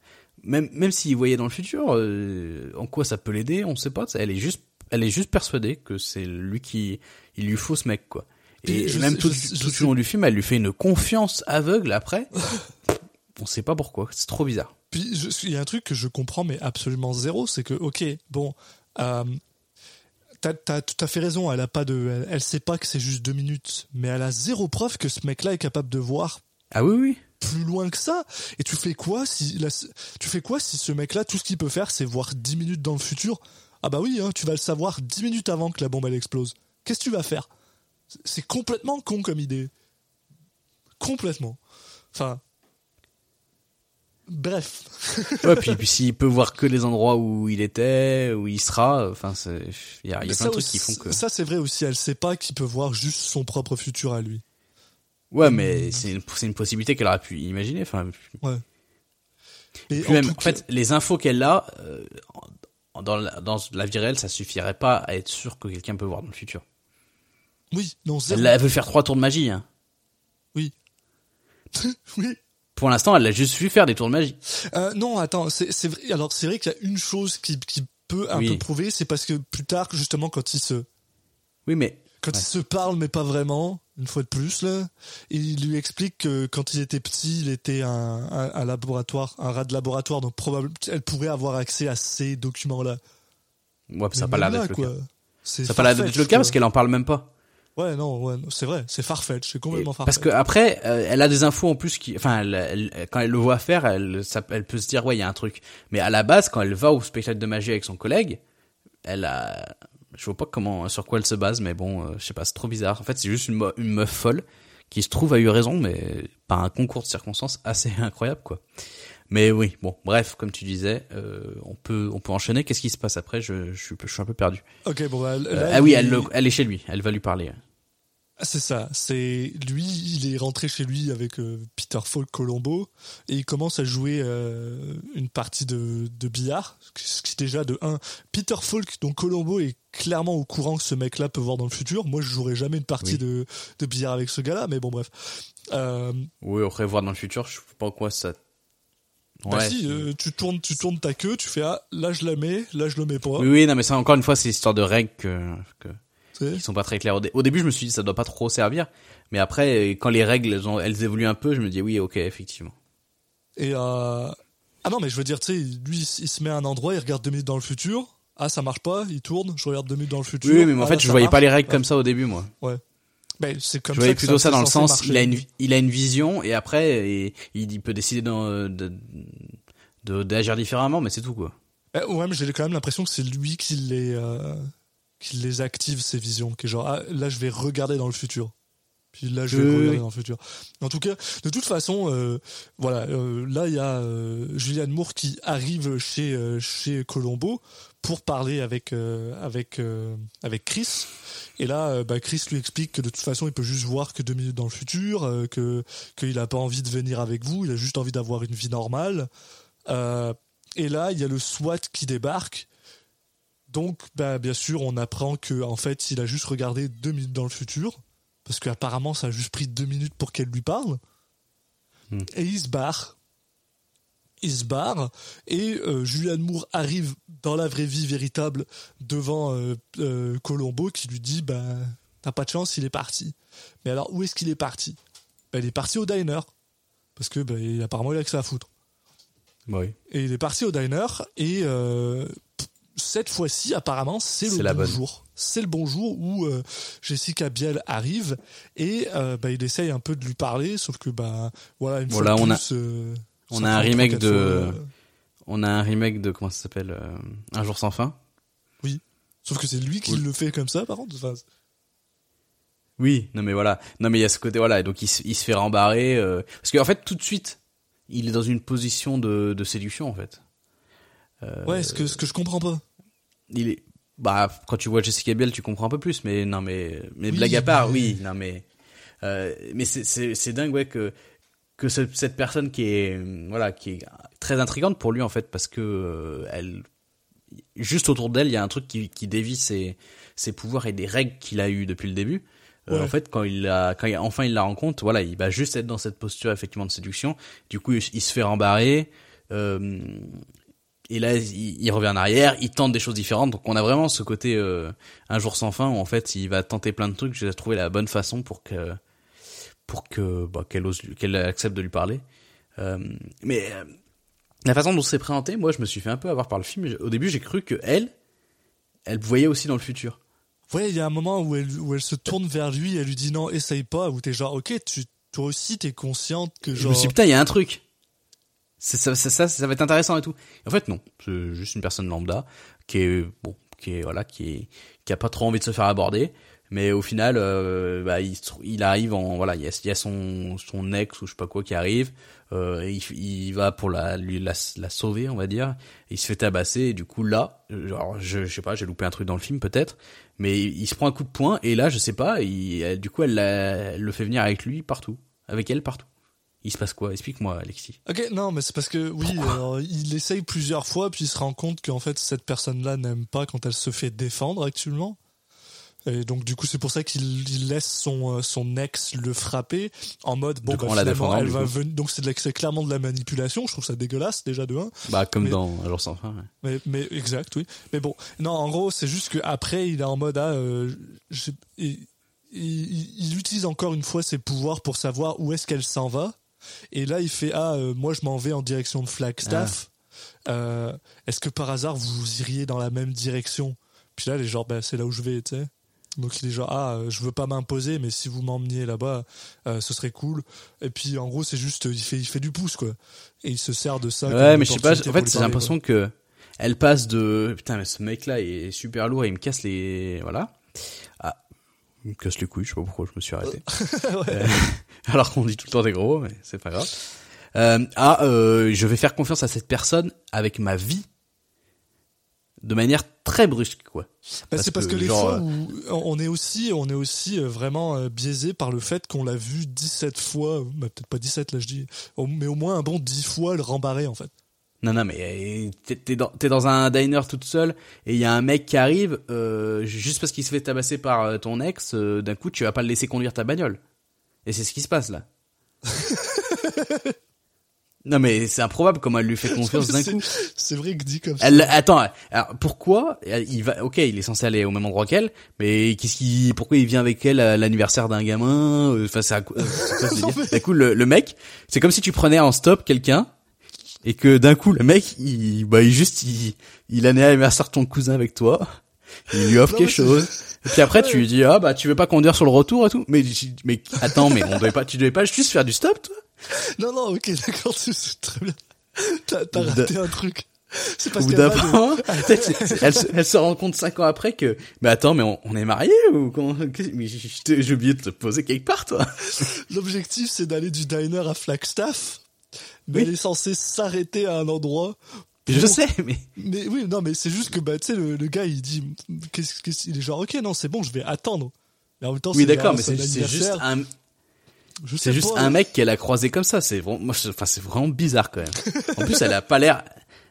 même même s'il voyait dans le futur, euh, en quoi ça peut l'aider, on sait pas. Elle est juste elle est juste persuadée que c'est lui qui il lui faut ce mec quoi. Et je même sais- tout, je- tout sais- le long du film, elle lui fait une confiance aveugle après. On sait pas pourquoi. C'est trop bizarre. Puis il y a un truc que je comprends mais absolument zéro, c'est que ok, bon, euh, t'as tout à fait raison. Elle a pas de, elle, elle sait pas que c'est juste deux minutes, mais elle a zéro preuve que ce mec-là est capable de voir Ah oui, oui. plus loin que ça. Et tu fais quoi si la- tu fais quoi si ce mec-là, tout ce qu'il peut faire, c'est voir 10 minutes dans le futur? Ah bah oui, hein, tu vas le savoir 10 minutes avant que la bombe elle explose. Qu'est-ce que tu vas faire? C'est- complètement con comme idée. Complètement. Enfin. Bref. Ouais, puis, puis s'il peut voir que les endroits où il était, où il sera, enfin, il y a, il y a plein de trucs qui font que. Ça, c'est vrai aussi. Elle sait pas qu'il peut voir juste son propre futur à lui. Ouais, mais c'est une, une possibilité qu'elle aurait pu imaginer. Enfin, Ouais. Et en même, tout en fait, les infos qu'elle a, euh, dans, la, dans la vie réelle, ça suffirait pas à être sûr que quelqu'un peut voir dans le futur. Oui, non, zéro. Elle, elle veut faire trois tours de magie. Hein. Oui. oui. Pour l'instant, elle a juste vu faire des tours de magie. Euh, non, attends, c'est c'est vrai. Alors c'est vrai qu'il y a une chose qui, qui peut un Oui. peu prouver, c'est parce que plus tard, justement, quand ils se Oui, mais quand Ouais. ils se parlent, mais pas vraiment, une fois de plus là, il lui explique que quand il était petit, il était un, un, un laboratoire, un rat de laboratoire, donc probablement elle pourrait avoir accès à ces documents-là. ouais, ça n'a pas l'air d'être le cas. Ça n'a pas l'air d'être le cas parce qu'elle en parle même pas. Ouais, non, ouais, c'est vrai, c'est farfetch, c'est complètement Et- farfetch. Parce que après, euh, elle a des infos en plus qui, enfin, elle, elle- quand elle le voit faire, elle, ça, elle peut se dire ouais, il y a un truc. Mais à la base, quand elle va au spectacle de magie avec son collègue, elle a, je vois pas comment, sur quoi elle se base, mais bon, euh, je sais pas, c'est trop bizarre. En fait, c'est juste une, une meuf folle qui se trouve a eu raison, mais par un concours de circonstances assez incroyable, quoi. Mais oui, bon, bref, comme tu disais, euh, on peut, on peut enchaîner. Qu'est-ce qui se passe après? Je, je suis, je suis un peu perdu. Ok, bon, bah, Euh, ah oui, elle, le- elle est chez lui. Elle va lui parler. C'est ça. C'est lui, il est rentré chez lui avec euh, Peter Falk Colombo et il commence à jouer une partie de, de billard. Ce qui déjà de 1. Peter Falk, donc Colombo, est clairement au courant que ce mec-là peut voir dans le futur. Moi, je jouerai jamais une partie Oui. de, de billard avec ce gars-là, mais bon, bref. Euh, Oui, après voir dans le futur, je sais pas en quoi ça. Bah Ouais. si, euh, tu tournes, tu tournes ta queue, tu fais ah là je la mets, là je le mets pas. Oui, oui, non, mais ça, encore une fois, c'est l'histoire de règles que, que, qui sont pas très claires. Au, dé- au début, je me suis dit, ça doit pas trop servir. Mais après, quand les règles, elles, ont- elles évoluent un peu, je me dis, oui, ok, effectivement. Et euh... ah non, mais je veux dire, tu sais, lui, il se met à un endroit, il regarde deux minutes dans le futur. Ah, ça marche pas, il tourne, je regarde deux minutes dans le futur. Oui, mais en Ah, fait, là, je voyais marche. pas les règles Ouais. comme ça au début, moi. Ben, c'est comme je voyais plutôt ça dans le sens, marcher. il a une, il a une vision, et après, et- il peut décider d'agir différemment, mais c'est tout, quoi. Eh, ouais, mais j'ai quand même l'impression que c'est lui qui les, euh, qui les active, ces visions. Qui est genre, ah, là, je vais regarder dans le futur. Puis là, je vais Oui, regarder oui. dans le futur. En tout cas, de toute façon, euh, voilà, euh, là, il y a euh, Julianne Moore qui arrive chez, chez Colombo pour parler avec, avec, avec Chris. Et là, bah, Chris lui explique que de toute façon, il peut juste voir que deux minutes dans le futur, que qu'il a pas envie de venir avec vous, il a juste envie d'avoir une vie normale. Et là, il y a le SWAT qui débarque. Donc, bah, bien sûr, on apprend que en fait, il a juste regardé deux minutes dans le futur, parce qu'apparemment, ça a juste pris deux minutes pour qu'elle lui parle. Hmm. Et il se barre. Il se barre et euh, Julianne Moore arrive dans la vraie vie véritable devant euh, euh, Colombo qui lui dit bah t'as pas de chance il est parti mais alors où est-ce qu'il est parti? Bah, il est parti au diner parce que bah, il- apparemment il a que ça à foutre Oui. et il est parti au diner et euh, cette fois-ci apparemment c'est le bon bonne. jour. C'est le bon jour où euh, Jessica Biel arrive et euh, bah, il essaye un peu de lui parler sauf que bah voilà une Voilà, fois on a- euh, on a un remake de- fois, On a un remake de, comment ça s'appelle, Un jour sans fin. Oui. Sauf que c'est lui qui Oui. le fait comme ça, par contre. Enfin, Oui, non mais voilà. Non mais il y a ce côté voilà, et donc il, se- il se fait rembarrer parce qu'en fait tout de suite, il est dans une position de, de séduction en fait. Euh, ouais, ce que, ce que je comprends pas. Il est bah quand tu vois Jessica Biel, tu comprends un peu plus mais non mais mais Oui, blague à part, mais- oui, non mais euh, mais c'est dingue ouais que que ce- cette personne qui est voilà, qui est très intrigante pour lui en fait parce que euh, elle juste autour d'elle, il y a un truc qui qui dévie ses ses pouvoirs et des règles qu'il a eu depuis le début. Euh, Ouais. en fait, quand il a, quand il, enfin il la rencontre, voilà, il va juste être dans cette posture effectivement de séduction. Du coup, il, il se fait rembarrer. Euh, et là, il, il revient en arrière, il tente des choses différentes. Donc, on a vraiment ce côté euh, un jour sans fin où en fait, il va tenter plein de trucs. J'ai trouvé la bonne façon pour que, pour que, bah, qu'elle ose, qu'elle accepte de lui parler. Euh, mais euh, la façon dont c'est présenté, moi, je me suis fait un peu avoir par le film. Au début, j'ai cru que elle, elle voyait aussi dans le futur. Ouais, il y a un moment où elle, où elle se tourne vers lui, elle lui dit non, essaye pas, où t'es genre, ok, tu, toi aussi t'es consciente que Je genre. me suis dit, putain, il y a un truc. Ça, ça, ça, ça va être intéressant et tout. En fait, non. C'est juste une personne lambda qui est, bon, qui est, voilà, qui est, qui a pas trop envie de se faire aborder. Mais au final, euh, bah, il, arrive en, voilà, il y a, son, son ex ou je sais pas quoi qui arrive. Euh, il, il va pour la, lui, la, la sauver, on va dire. Il se fait tabasser et du coup là, euh, genre, je, je sais pas, j'ai loupé un truc dans le film peut-être. Mais il, se prend un coup de poing et là, je sais pas, il, du coup, elle, elle le fait venir avec lui partout. Avec elle partout. Il se passe quoi? Explique-moi, Alexis. Ok, non, mais c'est parce que oui, alors, il essaye plusieurs fois, puis il se rend compte qu'en fait cette personne-là n'aime pas quand elle se fait défendre actuellement. Et donc du coup c'est pour ça qu'il il laisse son euh, son ex le frapper en mode bon bah, la défendant, elle va venir donc c'est clairement de la manipulation je trouve ça dégueulasse déjà de un Bah, comme Mais- dans jour sans fin. ouais. mais mais exact oui mais bon non en gros c'est juste que après il est en mode ah euh, je- il, il- il utilise encore une fois ses pouvoirs pour savoir où est-ce qu'elle s'en va et là il fait ah euh, moi je m'en vais en direction de Flagstaff. Euh, est-ce que par hasard vous iriez dans la même direction? Puis là elle est genre bah, c'est là où je vais tu sais. Donc il est genre ah euh, je veux pas m'imposer mais si vous m'emmeniez là-bas euh, ce serait cool. Et puis en gros c'est juste il fait il fait du pouce quoi. Et il se sert de ça Ouais, mais je sais pas. En fait, j'ai l'impression que elle passe de putain, mais ce mec-là est super lourd et il me casse les voilà. Ah, il me casse les couilles. Je sais pas pourquoi je me suis arrêté. Euh, Alors qu'on dit tout le temps des gros, mais c'est pas grave. Euh, ah, euh, je vais faire confiance à cette personne avec ma vie de manière très brusque, quoi. Bah, c'est parce que, les genre, fois où on est aussi, on est aussi vraiment biaisé par le fait qu'on l'a vu 17 fois, bah, peut-être pas 17 là je dis, mais au moins un bon 10 fois le rembarrer en fait. Non, non, mais euh, t'es- dans, dans un diner toute seule et il y a un mec qui arrive, euh, juste parce qu'il se fait tabasser par euh, ton ex, euh, d'un coup, tu vas pas le laisser conduire ta bagnole. Et c'est ce qui se passe là. non, mais c'est improbable comment elle lui fait confiance d'un coup. C'est vrai que dit comme ça. Elle, attends, alors pourquoi il va Ok, il est censé aller au même endroit qu'elle, mais qu'est-ce qui, pourquoi il vient avec elle à l'anniversaire d'un gamin euh, Enfin, c'est euh, D'un coup, le, le mec, c'est comme si tu prenais en stop quelqu'un et que d'un coup, le mec, il, bah, il juste, il, il de ton cousin avec toi, il lui offre Non, quelque chose. Et puis après, tu lui dis, ah bah, tu veux pas conduire sur le retour et tout? Mais, mais attends, mais on devait pas, tu devais pas juste faire du stop, toi? Non non ok d'accord c'est- très bien. T'as raté un truc. C'est Au parce pas de- elle, se, elle se rend compte cinq ans après que, mais attends, mais on, on est mariés ou comment j'ai oublié de te poser quelque part, toi. L'objectif c'est d'aller du diner à Flagstaff, mais Oui. elle est censée s'arrêter à un endroit. Je sais, mais Mais oui, non, mais c'est juste que bah, tu sais, le, le gars, il dit, qu'est-ce, qu'est-ce- il est genre, ok, non, c'est bon, je vais attendre. Mais en même temps, oui, c'est d'accord, mais c'est c'est juste un, Je c'est juste un mec qu'elle a croisé comme ça. C'est vraiment, enfin, c'est vraiment bizarre quand même. En plus, elle a pas l'air,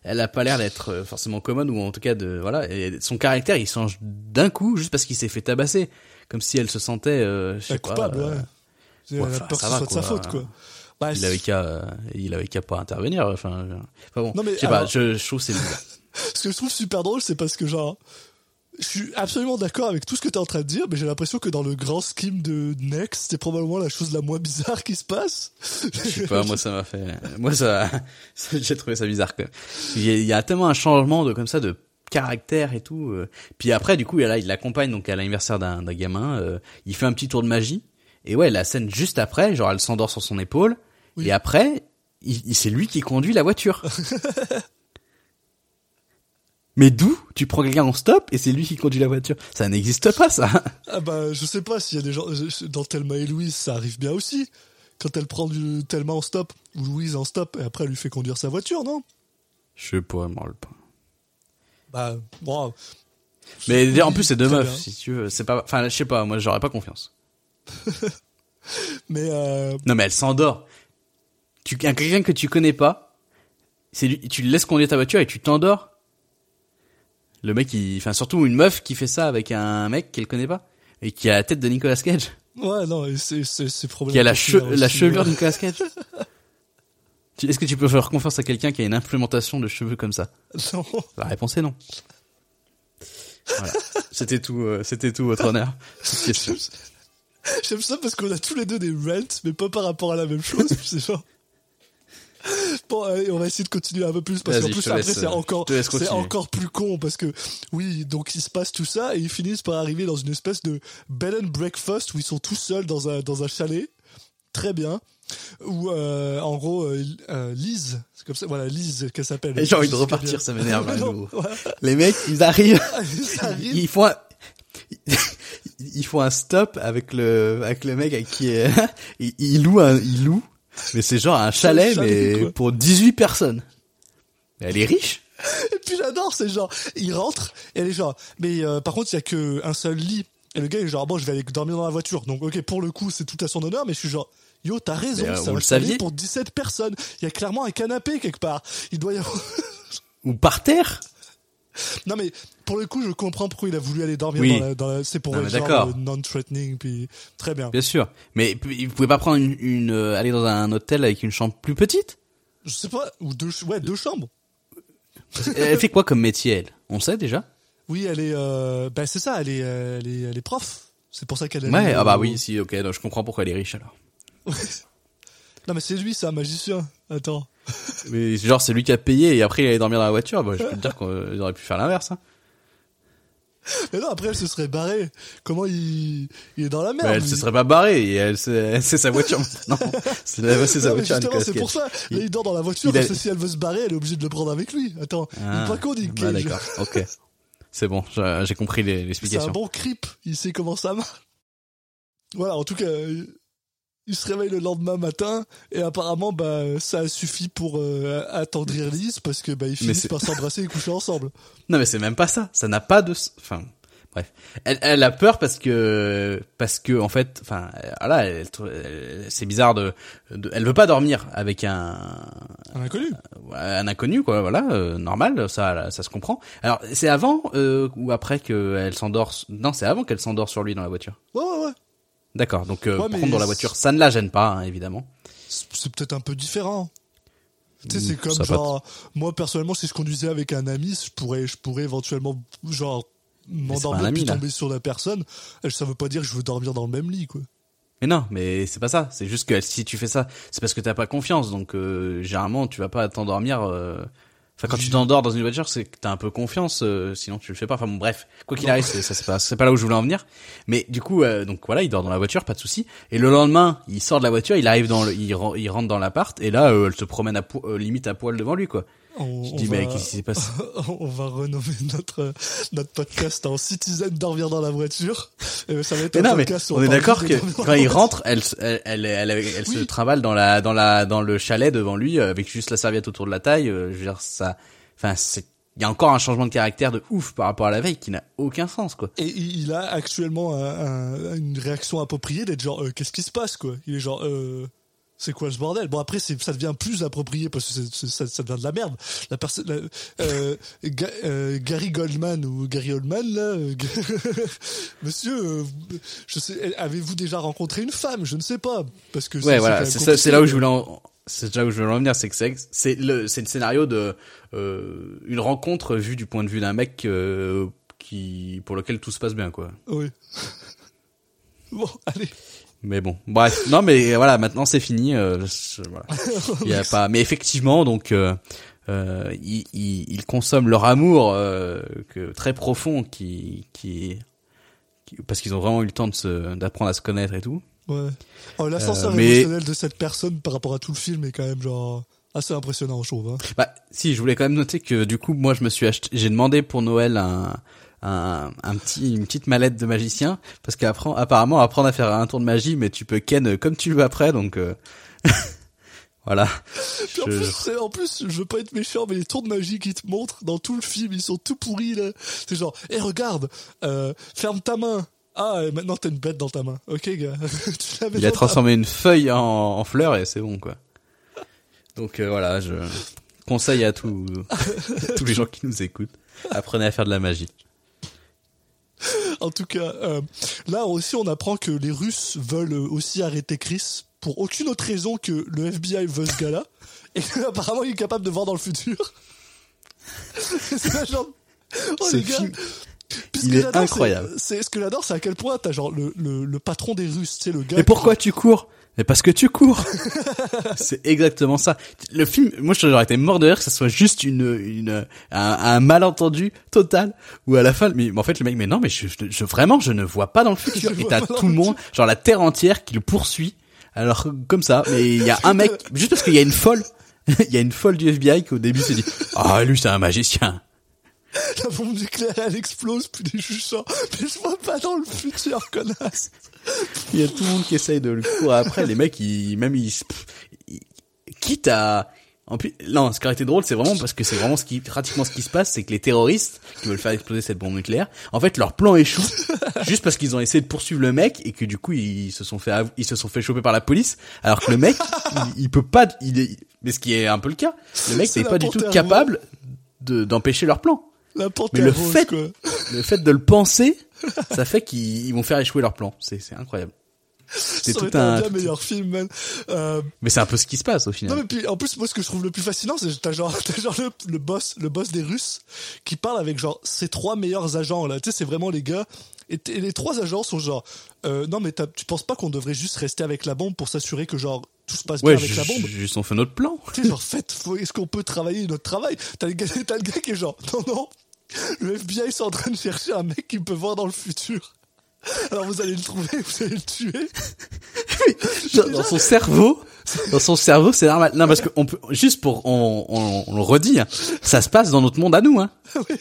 elle a pas l'air d'être euh, forcément commode ou en tout cas de, voilà, et son caractère, il change d'un coup juste parce qu'il s'est fait tabasser, comme si elle se sentait, euh, je sais pas. coupable, euh, ouais. Elle ouais, a enfin, peur que ça ce va, soit de sa faute, quoi. Bah, il avait qu'à, euh, il avait qu'à pas intervenir. Enfin, enfin bon, Non, mais je sais pas, je, je trouve c'est bizarre. Ce que je trouve super drôle, c'est parce que genre, je suis absolument d'accord avec tout ce que tu es en train de dire, mais j'ai l'impression que dans le grand scheme de Next, c'est probablement la chose la moins bizarre qui se passe. Je sais pas, moi ça m'a fait, moi ça, ça- j'ai trouvé ça bizarre quand même. Il y, a, il y a tellement un changement de comme ça de caractère et tout. euh. Puis après, du coup, là, il l'accompagne donc à l'anniversaire d'un d'un gamin. euh, il fait un petit tour de magie. Et ouais, la scène juste après, genre elle s'endort sur son épaule. Oui. Et après, c'est lui qui conduit la voiture. Mais d'où tu prends quelqu'un en stop et c'est lui qui conduit la voiture? Ça n'existe pas, ça. Ah bah, je sais pas s'il y a des gens. Dans Thelma et Louise, ça arrive bien aussi. Quand elle prend du Thelma en stop, ou Louise en stop, et après elle lui fait conduire sa voiture, non? Je sais pas, moi le pas. Bah, bon. Mais en plus, c'est deux meufs, bien. si tu veux. C'est pas, enfin, je sais pas, moi, j'aurais pas confiance. Mais euh, Non, mais elle s'endort. Tu, un quelqu'un que tu connais pas, c'est tu le laisses conduire ta voiture et tu t'endors. Le mec, il, enfin, surtout une meuf qui fait ça avec un mec qu'elle connaît pas. Et qui a la tête de Nicolas Cage. ouais, non, c'est c'est c'est Qui a la, che- problématique, la chevelure de Nicolas Cage. Est-ce que tu peux faire confiance à quelqu'un qui a une implémentation de cheveux comme ça? Non. La réponse est non. Voilà. C'était tout, euh, c'était tout, votre honneur. J'aime ça parce qu'on a tous les deux des rants, mais pas par rapport à la même chose. c'est genre. Bon, allez, on va essayer de continuer un peu plus parce qu'en plus après c'est euh, encore c'est encore plus con parce que oui donc il se passe tout ça et ils finissent par arriver dans une espèce de bed and breakfast où ils sont tous seuls dans un dans un chalet. Très bien. Où euh, en gros euh, euh, Lise c'est comme ça voilà Lise qu'elle s'appelle. J'ai envie de repartir, ça m'énerve. voilà. Les mecs, ils arrivent, ils font un, ils font un stop avec le, avec le mec avec qui est, ils, ils louent un, ils louent, mais c'est genre un chalet, mais pour 18 personnes. Elle est riche. Et puis j'adore, c'est genre, il rentre, et elle est genre, mais euh, par contre, il y a que un seul lit. Et le gars est genre, bon, je vais aller dormir dans la voiture. Donc, ok, pour le coup, c'est tout à son honneur, mais je suis genre, yo, t'as raison, euh, ça va le saviez pour 17 personnes. Il y a clairement un canapé quelque part. Il doit y avoir... Ou par terre. Non, mais pour le coup, je comprends pourquoi il a voulu aller dormir Oui. dans la, dans la- c'est pour Non, être genre euh, non-threatening, puis très bien. Bien sûr. Mais p- vous pouvez pas prendre une, une euh, aller dans un hôtel avec une chambre plus petite? Je sais pas, ou deux, ouais, deux chambres. Elle fait quoi comme métier, elle? On sait déjà? Oui, elle est, euh, bah c'est ça, elle est, euh, elle est, elle est prof. C'est pour ça qu'elle est. Ouais, ah bah oui, si, ok, donc je comprends pourquoi elle est riche alors. Non, mais c'est lui, c'est un magicien. Attends. Mais genre, c'est lui qui a payé et après il allait dormir dans la voiture. Bah, je peux te dire qu'ils auraient pu faire l'inverse. Hein. Mais non, après, elle se serait barrée. Comment il, il est dans la merde. Elle lui. se serait pas barrée et elle, c'est sa voiture maintenant. C'est sa Non, voiture. c'est pour ça. Là, Il- il dort dans la voiture, parce que si elle veut se barrer, elle est obligée de le prendre avec lui. Attends, il Ah, est pas con, Nick bah, Cage. d'accord, ok. C'est bon, j'ai compris les- c'est un l'explication. bon creep. Il sait comment ça marche. Voilà, en tout cas, il se réveille le lendemain matin, et apparemment, bah, ça a suffi pour euh, attendrir Lise, parce que, bah, ils finissent par s'embrasser et coucher ensemble. Non mais c'est même pas ça. Ça n'a pas de. Enfin, bref. Elle, elle a peur parce que parce que en fait, enfin, voilà, elle- elle- c'est bizarre de, de. Elle veut pas dormir avec un Un inconnu. un inconnu quoi. Voilà, euh, normal, ça ça se comprend. Alors c'est avant euh, ou après que elle s'endort. Non, c'est avant qu'elle s'endort sur lui dans la voiture? Ouais, ouais, ouais. D'accord. Donc euh, Ouais, dans la voiture, ça ne la gêne pas hein, évidemment. C'est c'est peut-être un peu différent. Tu sais, c'est Mm, comme ça genre, moi personnellement, si je conduisais avec un ami, je pourrais, je pourrais éventuellement, genre, c'est m'endormir puis tomber sur la personne. Elle, ça veut pas dire que je veux dormir dans le même lit, quoi. Mais non, mais c'est pas ça. C'est juste que si tu fais ça, c'est parce que t'as pas confiance. Donc euh, généralement, tu vas pas t'endormir. euh, Enfin, quand tu t'endors dans une voiture, c'est que t'as un peu confiance. euh, sinon, tu le fais pas. Enfin bon, bref, quoi qu'il arrive, c'est ça, c'est pas, c'est pas là où je voulais en venir. Mais du coup, euh, donc voilà, il dort dans la voiture, pas de souci. Et le lendemain, il sort de la voiture, il arrive dans le, il rentre dans l'appart, et là, euh, elle se promène à po- euh, limite à poil devant lui, quoi. On, Je on dis va, mais qu'est-ce qui s'est passé? On va renommer notre, notre podcast en Citizen dormir dans la voiture. Et ça va être Mais un non, mais podcast où on est d'accord que quand il rentre, elle, elle, elle, elle, se travaille dans la, dans la, dans le chalet devant lui euh, avec juste la serviette autour de la taille. euh, Je veux dire, ça, enfin, c'est, il y a encore un changement de caractère de ouf par rapport à la veille qui n'a aucun sens, quoi. Et il il a actuellement un- un- une réaction appropriée d'être genre, euh, qu'est-ce qui se passe, quoi? Il est genre, euh, c'est quoi ce bordel? Bon après ça devient plus approprié parce que ça, ça devient de la merde. La personne, euh, Ga- euh, Gary Goldman ou Gary Oldman là, euh, Monsieur, je sais, avez-vous déjà rencontré une femme? Je ne sais pas parce que Ouais, c'est- voilà, c'est là où je voulais en, c'est là où je voulais en venir, c'est que c'est, le, c'est le scénario de, une rencontre vue du point de vue d'un mec, qui, pour lequel tout se passe bien, quoi. Oui. Bon, allez. Mais bon, bref, non mais voilà, maintenant c'est fini. Euh, je- voilà. Il y a pas, mais effectivement, donc euh, euh, ils, ils, ils consomment leur amour euh, que très profond, qui, qui, qui- parce qu'ils ont vraiment eu le temps de se, d'apprendre à se connaître et tout. Ouais. Oh, l'ascenseur Euh, mais- émotionnel de cette personne par rapport à tout le film est quand même genre assez impressionnant, je trouve. Hein. Bah, si, je voulais quand même noter que du coup, moi, je me suis acheté, j'ai demandé pour Noël un, un, un petit, une petite mallette de magicien, parce qu'apprend, apparemment, apprendre à faire un tour de magie, mais tu peux ken comme tu veux après, donc. euh, Voilà. Puis en, Je- plus, en plus, je veux pas être méchant, mais les tours de magie qu'ils te montrent dans tout le film, ils sont tout pourris là. C'est genre, hé regarde, euh, ferme ta main. Ah, et maintenant t'as une bête dans ta main. Ok, gars. Tu Il a transformé une feuille en, en fleur et c'est bon quoi. Donc euh, voilà, je conseille à tous tous les gens qui nous écoutent, apprenez à faire de la magie. En tout cas, euh, là aussi, on apprend que les Russes veulent euh, aussi arrêter Chris pour aucune autre raison que le FBI veut ce gars-là. Et apparemment, il est capable de voir dans le futur. c'est pas genre. Oh, Ce les gars. film, il que est incroyable. C'est c'est- ce que j'adore, c'est à quel point t'as genre le, le, le patron des Russes, tu sais, le gars. Qui- pourquoi tu cours? Mais parce que tu cours. c'est exactement ça. Le film, moi j'aurais été mort de rire que ça soit juste une, une un, un malentendu total où à la fin, mais en fait le mec, mais non, mais je, je- vraiment je ne vois pas dans le futur. Je Et t'as tout le monde, genre la terre entière qui le poursuit. Alors comme ça, mais il y a un mec juste parce qu'il y a une folle. Il y a une folle du FBI qui au début s'est dit ah lui c'est un magicien La bombe nucléaire, elle explose, puis juges sont, mais je vois pas dans le futur, connasse. Il y a tout le monde qui essaye de le courir après. Les mecs, ils, même ils, quitte à, en plus, non, ce qui aurait été drôle, c'est vraiment parce que c'est vraiment ce qui, pratiquement ce qui se passe, c'est que les terroristes qui veulent faire exploser cette bombe nucléaire, en fait, leur plan échoue juste parce qu'ils ont essayé de poursuivre le mec et que du coup, ils se sont fait, ils se sont fait choper par la police, alors que le mec, il, il peut pas, il est, mais ce qui est un peu le cas, le mec n'est pas du tout capable de, d'empêcher leur plan. La Mais le fait, quoi. le fait de le penser, ça fait qu'ils ils vont faire échouer leur plan. C'est, incroyable. C'est tout un bien meilleur film, man. Euh, mais c'est un peu ce qui se passe au Non final. mais puis en plus moi ce que je trouve le plus fascinant c'est que t'as genre t'as genre le, le boss le boss des Russes qui parle avec genre ses trois meilleurs agents là tu sais c'est vraiment les gars et, les trois agents sont genre euh, non mais tu penses pas qu'on devrait juste rester avec la bombe pour s'assurer que genre tout se passe Ouais, bien avec la bombe? ju- juste on fait notre plan. tu sais genre faites est-ce qu'on peut travailler notre travail? T'as le gars le gars qui est genre non non le FBI sont en train de chercher un mec qui peut voir dans le futur alors vous allez le trouver vous allez le tuer Dans, dans son cerveau, dans son cerveau, c'est normal. Non, parce que on peut, juste pour, on, on, on le redit, hein, ça se passe dans notre monde à nous. Hein. oui